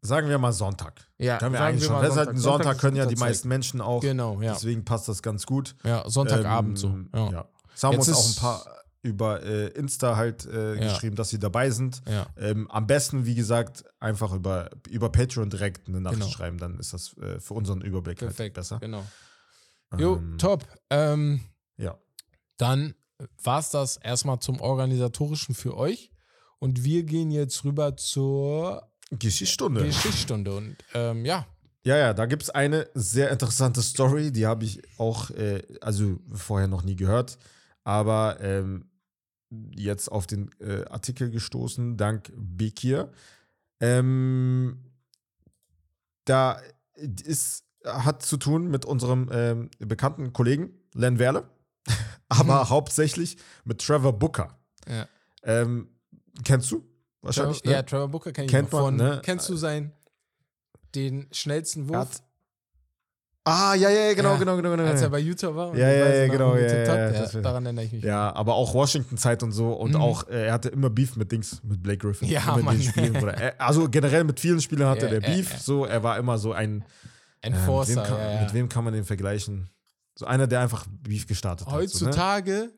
C: sagen wir mal Sonntag.
B: Ja,
C: Können wir
B: sagen
C: eigentlich
B: wir
C: schon.
B: mal
C: Sonntag,
B: Sonntag.
C: Sonntag, können ja die meisten Menschen auch.
B: Genau, ja.
C: Deswegen passt das ganz gut.
B: Ja, Sonntagabend so.
C: Ähm,
B: Ja.
C: ja. Es haben
B: Jetzt
C: uns auch ein paar über äh, Insta halt äh,
B: Ja.
C: geschrieben, dass sie dabei sind.
B: Ja.
C: Ähm, am besten, wie gesagt, einfach über, über Patreon direkt eine Nachricht
B: Genau.
C: schreiben, dann ist das äh, für unseren Überblick halt
B: Perfekt.
C: besser.
B: Genau. Jo,
C: Ähm,
B: top. Ähm,
C: Ja.
B: dann war es das erstmal zum Organisatorischen für euch. Und wir gehen jetzt rüber zur
C: Geschichtsstunde.
B: Geschichtsstunde. Und ähm, ja,
C: Ja, ja, da gibt es eine sehr interessante Story, die habe ich auch, äh, also vorher noch nie gehört, aber ähm, jetzt auf den äh, Artikel gestoßen, dank Bekir. Ähm, da ist, hat zu tun mit unserem ähm, bekannten Kollegen Len Werle, aber hauptsächlich mit Trevor Booker.
B: ja.
C: Ähm, kennst du? Wahrscheinlich.
B: Trevor,
C: ne?
B: ja, Trevor Booker kenn ich
C: Kennt man,
B: von.
C: ne?
B: Kennst du seinen den schnellsten Wurf,
C: hat- Ah, ja, ja, ja, genau,
B: Ja,
C: genau, genau, genau.
B: als er bei Utah war? und
C: Ja, ja, ja, genau, ja, ja, ja,
B: daran erinnere ich mich.
C: Ja, aber auch Washington-Zeit und so. Und
B: Mhm.
C: auch, äh, er hatte immer Beef mit Dings, mit Blake Griffin.
B: Ja,
C: immer
B: Mann.
C: Spielen. Er, also generell mit vielen Spielern hatte der Beef. So, er war immer so ein. Äh, mit,
B: Enforcer,
C: wem kann, mit wem kann man den vergleichen? So einer, der einfach Beef gestartet hat. So, ne?
B: Heutzutage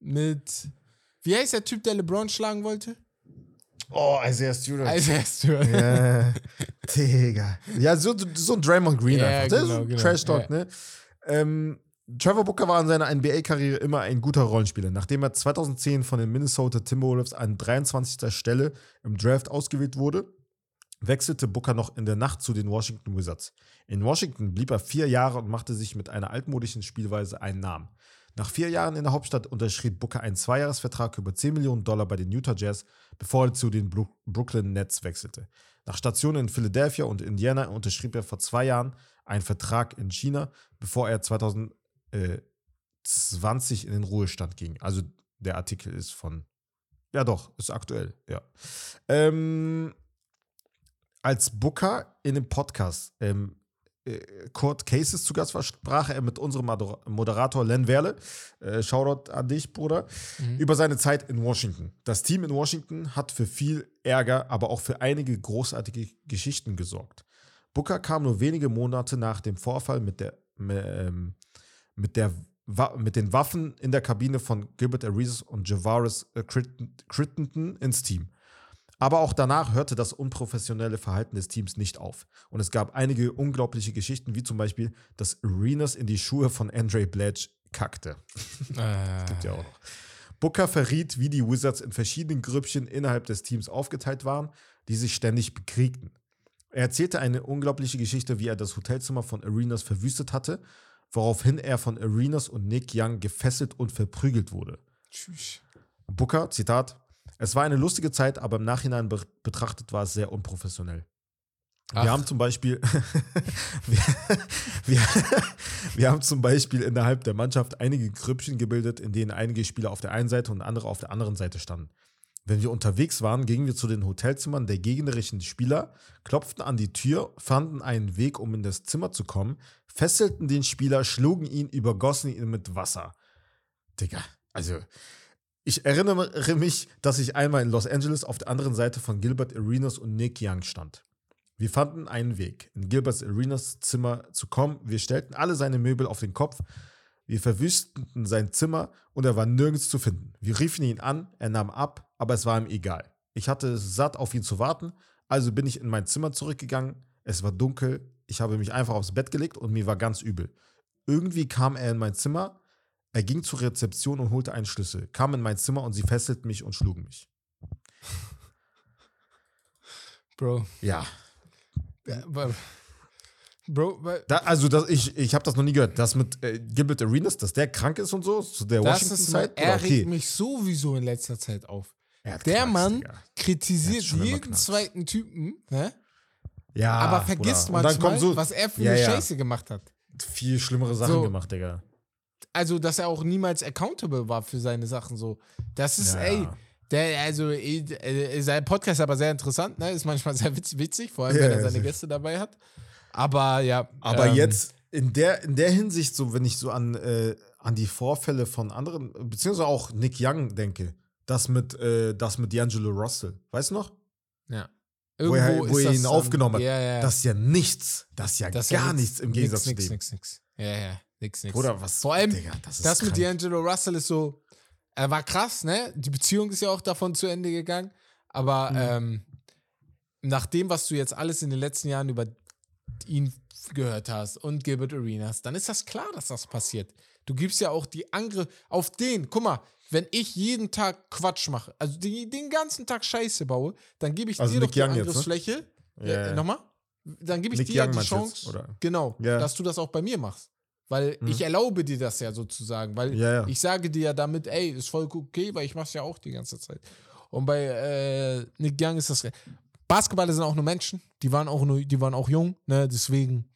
B: mit. Wie heißt der Typ, der LeBron schlagen wollte?
C: Oh, Isaiah Stewart.
B: Erst hören.
C: ja, Digga. Ja, so, so ein Draymond Green
B: Ja,
C: einfach. Das ist
B: genau,
C: ein
B: genau.
C: Trash-Talk,
B: Ja.
C: ne? Ähm, Trevor Booker war in seiner NBA-Karriere immer ein guter Rollenspieler. Nachdem er 2010 von den Minnesota Timberwolves an 23. Stelle im Draft ausgewählt wurde, wechselte Booker noch in der Nacht zu den Washington Wizards. In Washington blieb er vier Jahre und machte sich mit einer altmodischen Spielweise einen Namen. Nach vier Jahren in der Hauptstadt unterschrieb Booker einen Zweijahresvertrag über 10 Millionen Dollar bei den Utah Jazz, bevor er zu den Brooklyn Nets wechselte. Nach Stationen in Philadelphia und Indiana unterschrieb er vor zwei Jahren einen Vertrag in China, bevor er 2020 in den Ruhestand ging. Also der Artikel ist von, ja doch, ist aktuell, ja. Ähm, als Booker in dem Podcast ähm, äh, Court Cases zu Gast war, sprach er mit unserem Modera- Moderator Len Werle, äh, Shoutout an dich, Bruder,
B: Mhm.
C: über seine Zeit in Washington. Das Team in Washington hat für viel Ärger, aber auch für einige großartige Geschichten gesorgt. Booker kam nur wenige Monate nach dem Vorfall mit, der, ähm, mit, der, mit den Waffen in der Kabine von Gilbert Arenas und Javaris äh, Crittenden ins Team. Aber auch danach hörte das unprofessionelle Verhalten des Teams nicht auf. Und es gab einige unglaubliche Geschichten, wie zum Beispiel, dass Arenas in die Schuhe von Andre Bledge kackte.
B: Äh,
C: Gibt ja auch noch. Booker verriet, wie die Wizards in verschiedenen Grüppchen innerhalb des Teams aufgeteilt waren, die sich ständig bekriegten. Er erzählte eine unglaubliche Geschichte, wie er das Hotelzimmer von Arenas verwüstet hatte, woraufhin er von Arenas und Nick Young gefesselt und verprügelt wurde.
B: tschüss.
C: Booker, Zitat, es war eine lustige Zeit, aber im Nachhinein be betrachtet war es sehr unprofessionell.
B: Ach.
C: Wir haben zum Beispiel, wir, wir, wir haben zum Beispiel innerhalb der Mannschaft einige Grüppchen gebildet, in denen einige Spieler auf der einen Seite und andere auf der anderen Seite standen. Wenn wir unterwegs waren, gingen wir zu den Hotelzimmern der gegnerischen Spieler, klopften an die Tür, fanden einen Weg, um in das Zimmer zu kommen, fesselten den Spieler, schlugen ihn, übergossen ihn mit Wasser. Digga, also ich erinnere mich, dass ich einmal in Los Angeles auf der anderen Seite von Gilbert Arenas und Nick Young stand. Wir fanden einen Weg, in Gilbert Arenas Zimmer zu kommen. Wir stellten alle seine Möbel auf den Kopf, Wir verwüsteten sein Zimmer und er war nirgends zu finden. Wir riefen ihn an, er nahm ab, aber es war ihm egal. Ich hatte es satt, auf ihn zu warten, also bin ich in mein Zimmer zurückgegangen. Es war dunkel, ich habe mich einfach aufs Bett gelegt und mir war ganz übel. Irgendwie kam er in mein Zimmer, er ging zur Rezeption und holte einen Schlüssel, kam in mein Zimmer und sie fesselten mich und schlugen mich.
B: Bro.
C: Ja.
B: Aber- Bro, weil-
C: Da, also das, ich, ich habe das noch nie gehört. Das mit äh, Gilbert Arenas, dass der krank ist und so, zu der Washington-Zeit.
B: er
C: oder?
B: regt mich sowieso in letzter Zeit auf.
C: Er
B: Der
C: Knacks,
B: Mann
C: Digga.
B: kritisiert
C: Er
B: jeden
C: Knacks.
B: zweiten Typen, ne?
C: Ja,
B: aber vergisst
C: Bruder. Und
B: manchmal, was er für
C: Ja,
B: eine
C: ja.
B: Scheiße gemacht hat.
C: viel schlimmere Sachen
B: So.
C: gemacht, Digga.
B: Also, dass er auch niemals accountable war für seine Sachen so. Das ist,
C: Ja,
B: ey, der, also, eh, äh, sein Podcast ist aber sehr interessant, ne? Ist manchmal sehr witz, witzig, vor allem,
C: Ja,
B: wenn er seine. Gäste dabei hat. Aber ja.
C: Aber
B: ähm,
C: jetzt in der, in der Hinsicht, so wenn ich so an, äh, an die Vorfälle von anderen, beziehungsweise auch Nick Young denke, das mit, äh, das mit D'Angelo Russell, weißt du noch?
B: Ja.
C: Wo er,
B: Irgendwo
C: wo er ihn
B: dann-
C: aufgenommen hat.
B: Ja, ja.
C: Das ist ja nichts. Das ist ja
B: Das ist ja
C: gar nichts im Gegensatz
B: nix,
C: zu dem.
B: Nix, nix, nix. Ja, ja, nix, nix.
C: Bruder, was?
B: Vor allem,
C: Digga, das
B: das mit. D'Angelo Russell ist so, er war krass, ne? Die Beziehung ist ja auch davon zu Ende gegangen. Aber
C: Mhm.
B: ähm, nach dem, was du jetzt alles in den letzten Jahren über ihn gehört hast und Gilbert Arenas, dann ist das klar, dass das passiert. Du gibst ja auch die Angriff auf den. Guck mal, wenn ich jeden Tag Quatsch mache, also die, den ganzen Tag Scheiße baue, dann gebe ich
C: Also
B: dir
C: Nick
B: doch die
C: Young jetzt, ne?
B: Angriffsfläche.
C: Ja,
B: Äh,
C: ja.
B: Nochmal? Dann gebe ich
C: Nick
B: dir
C: Young
B: die Chance,
C: jetzt, oder?
B: genau,
C: Ja.
B: dass du das auch bei mir machst. Weil
C: Mhm.
B: ich erlaube dir das ja sozusagen, weil
C: Ja, ja.
B: ich sage dir ja damit, ey, ist voll okay, weil ich mach's ja auch die ganze Zeit. Und bei äh, Nick Young ist das. Basketballer sind auch nur Menschen, die waren auch nur, die waren auch jung, ne? Deswegen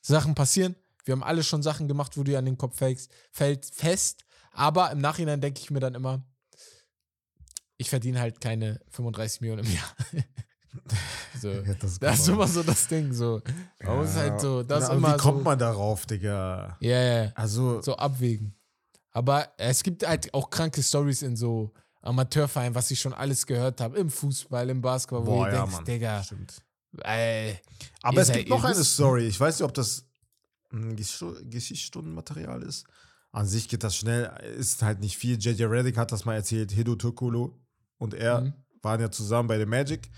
B: Sachen passieren. Wir haben alle schon Sachen gemacht, wo du an den Kopf fällst, fällt fest. Aber im Nachhinein denke ich mir dann immer, ich verdiene halt keine 35 Millionen im Jahr. so.
C: Ja, das
B: Das ist immer so das Ding, so. Man muss halt so, das
C: Na,
B: immer
C: Wie kommt
B: so,
C: man darauf, Digga?
B: Ja, ja, ja
C: Also,
B: so abwägen. Aber es gibt halt auch kranke Stories in so Amateurvereinen, was ich schon alles gehört habe, im Fußball, im Basketball, wo
C: boah,
B: du
C: ja,
B: denkst,
C: Mann.
B: Digga,
C: Stimmt.
B: ey,
C: Aber es gibt noch eine Story. Ich weiß nicht, ob das ein Gesch- Geschichtsstundenmaterial ist. An sich geht das schnell. Ist halt nicht viel. JJ Reddick hat das mal erzählt. Hedo Turkolo und er
B: Mhm.
C: waren ja zusammen bei The Magic.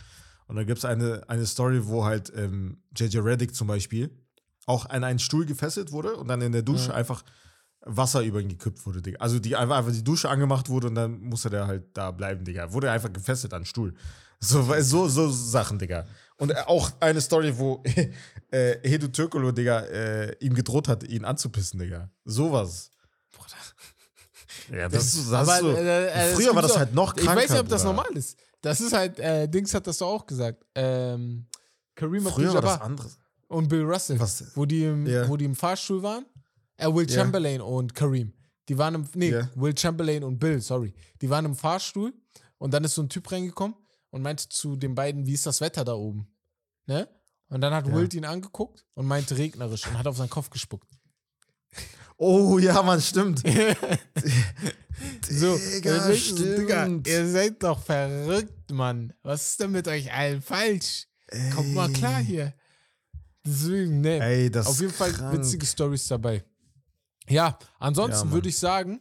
C: Und da gibt es eine, eine Story, wo halt ähm, JJ Reddick zum Beispiel auch an einen Stuhl gefesselt wurde und dann in der Dusche
B: Ja.
C: einfach Wasser über ihn gekippt wurde, Digga. Also die einfach, einfach die Dusche angemacht wurde und dann musste der halt da bleiben, Digga. Wurde einfach gefesselt an den Stuhl. So, so, so Sachen, Digga. Und äh, auch eine Story, wo äh, Hedo Türkolo, Digga, äh, ihm gedroht hat, ihn anzupissen, Digga. Sowas. Ja, das, ist- das ist so.
B: äh, äh,
C: Früher war das
B: so-
C: halt noch
B: Ich
C: kranker,
B: weiß nicht, ob das
C: Bruder.
B: normal ist. Das ist halt, äh, Dings hat das doch auch gesagt. Ähm, Kareem
C: Früher war das anderes.
B: und Bill Russell,
C: Was?
B: wo, die im,
C: Ja.
B: wo die im Fahrstuhl waren. Äh, Will
C: Ja.
B: Chamberlain und Kareem. Die waren im, nee,
C: Ja.
B: Will Chamberlain und Bill, sorry. Die waren im Fahrstuhl und dann ist so ein Typ reingekommen und meinte zu den beiden, wie ist das Wetter da oben? Ne? Und dann hat
C: Ja.
B: Wilt ihn angeguckt und meinte regnerisch und hat auf seinen Kopf gespuckt.
C: Oh, ja, Mann, stimmt.
B: So,
C: Digga,
B: du, Digga,
C: stimmt.
B: ihr seid doch verrückt, Mann. Was ist denn mit euch allen falsch? Kommt mal klar hier. Deswegen, ne.
C: Ey, das
B: Auf jeden Fall
C: krank.
B: witzige Stories dabei. Ja, ansonsten
C: Ja,
B: würde ich sagen,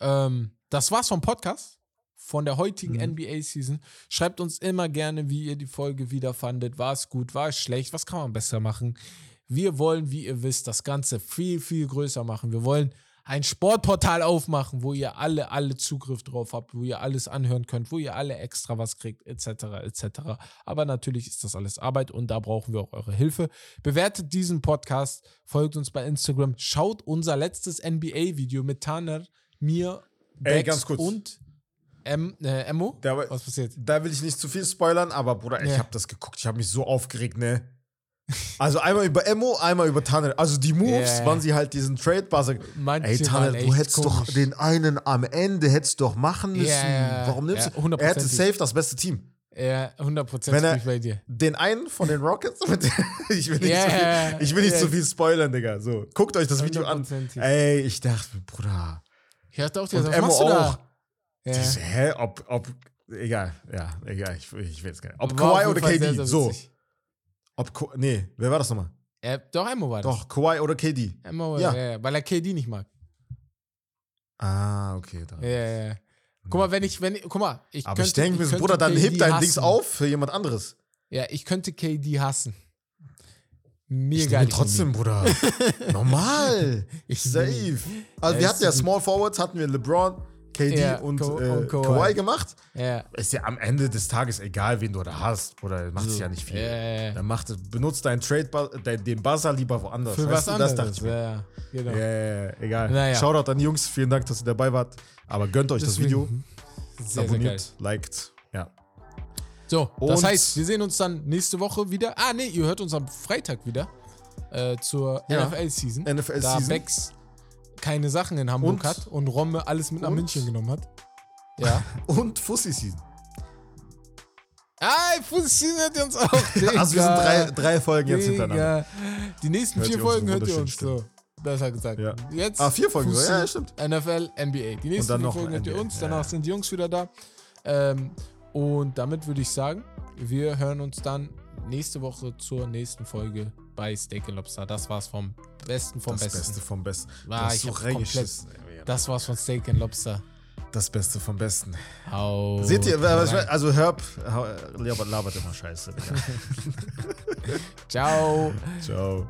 B: ähm, das war's vom Podcast, von der heutigen
C: Mhm.
B: NBA-Season. Schreibt uns immer gerne, wie ihr die Folge wieder fandet. War es gut, war es schlecht, was kann man besser machen? Wir wollen, wie ihr wisst, das Ganze viel, viel größer machen. Wir wollen ein Sportportal aufmachen, wo ihr alle, alle Zugriff drauf habt, wo ihr alles anhören könnt, wo ihr alle extra was kriegt, etc., etc. Aber natürlich ist das alles Arbeit und da brauchen wir auch eure Hilfe. Bewertet diesen Podcast, folgt uns bei Instagram, schaut unser letztes NBA-Video mit Tanner, mir,
C: Ey,
B: Bex und em, äh, Emmo.
C: Da,
B: Was passiert?
C: da will ich nicht zu viel spoilern, aber Bruder, ich
B: Ja.
C: habe das geguckt. Ich habe mich so aufgeregt, ne? Also einmal über Emo, einmal über Tanner. Also die Moves,
B: Ja.
C: wann sie halt diesen Trade-Buzzer.
B: Manche
C: Ey, Tanner,
B: waren
C: du hättest doch
B: komisch.
C: den einen am Ende hättest doch machen müssen.
B: Ja,
C: Warum nimmst
B: ja,
C: du? Er hätte safe das beste Team.
B: Ja, 100%
C: Wenn er-
B: bei dir.
C: Den einen von den Rockets, ich will nicht,
B: Ja,
C: zu, viel, ich will nicht
B: ja.
C: zu viel spoilern, Digga. So, guckt euch das Video an. Ey, ich dachte, Bruder.
B: Ich dachte auch,
C: Emmo
B: machst du
C: auch.
B: Ja.
C: so, hä, ob, ob, egal, ja, egal, ich, ich will es gar nicht. Ob Kawhi oder KD, so.
B: witzig.
C: Ob, Ka- nee, wer war das nochmal?
B: Äh, doch, Emmo war das.
C: Doch, Kawhi oder KD.
B: Emmo,
C: Ja.
B: ja. weil er KD nicht mag.
C: Ah, okay. Da.
B: Ja, ja, ja. Guck mal, wenn ich, wenn ich, guck mal, ich
C: Aber
B: könnte,
C: ich denke mir, Bruder, dann
B: KD
C: heb dein
B: hassen.
C: Dings auf für jemand anderes.
B: Ja, ich könnte KD hassen. Mir
C: Ich trotzdem, Bruder. Normal.
B: Ich
C: Safe. Also wir hatten ja Small Forwards, hatten wir LeBron, KD
B: Ja,
C: und,
B: Ka-
C: äh,
B: und Kawhi.
C: Kawhi gemacht.
B: Ja.
C: Ist ja am Ende des Tages egal, wen du da hast. Bruder, macht es ja nicht viel.
B: Ja.
C: Dann macht, benutzt deinen Trade, dein, den Buzzer lieber woanders.
B: Für was
C: du?
B: anderes.
C: Das dachte ich mir.
B: genau.
C: Egal.
B: Naja.
C: Shoutout an die Jungs, vielen Dank, dass ihr dabei wart. Aber gönnt euch das
B: Deswegen-
C: Video,
B: Sehr, sehr
C: abonniert, liked. Ja.
B: So, das
C: Und-
B: heißt, wir sehen uns dann nächste Woche wieder. Ah, nee, ihr hört uns am Freitag wieder äh, zur. NFL-Season.
C: NFL
B: da
C: Season.
B: Keine Sachen in Hamburg
C: Und-
B: hat und Romme alles mit nach München genommen hat. Ja.
C: Und Fussi Season.
B: ah, Fußball hört ihr uns auch. Digga.
C: Also wir sind drei, drei Folgen jetzt hintereinander.
B: Digga. Die nächsten
C: Hört
B: vier Folgen hört ihr uns
C: wunderschönen
B: so. Das hat er gesagt.
C: Ja.
B: Jetzt
C: Ah, vier Folgen, so.
B: Fußball,
C: ja, stimmt.
B: NFL, NBA. Die nächsten vier Folgen hört ihr uns, danach
C: ja.
B: sind die Jungs wieder da. Ähm, und damit würde ich sagen, wir hören uns dann nächste Woche zur nächsten Folge bei Steak Lobster. Das war's vom Besten vom
C: Das
B: Besten.
C: Beste vom Besten.
B: Ah,
C: Du hast
B: ich
C: so reingeschissen.
B: Das war's von Steak Lobster.
C: Das Beste vom Besten.
B: Hau
C: Seht ihr, also Herb labert, immer Scheiße.
B: Ciao.
C: Ciao.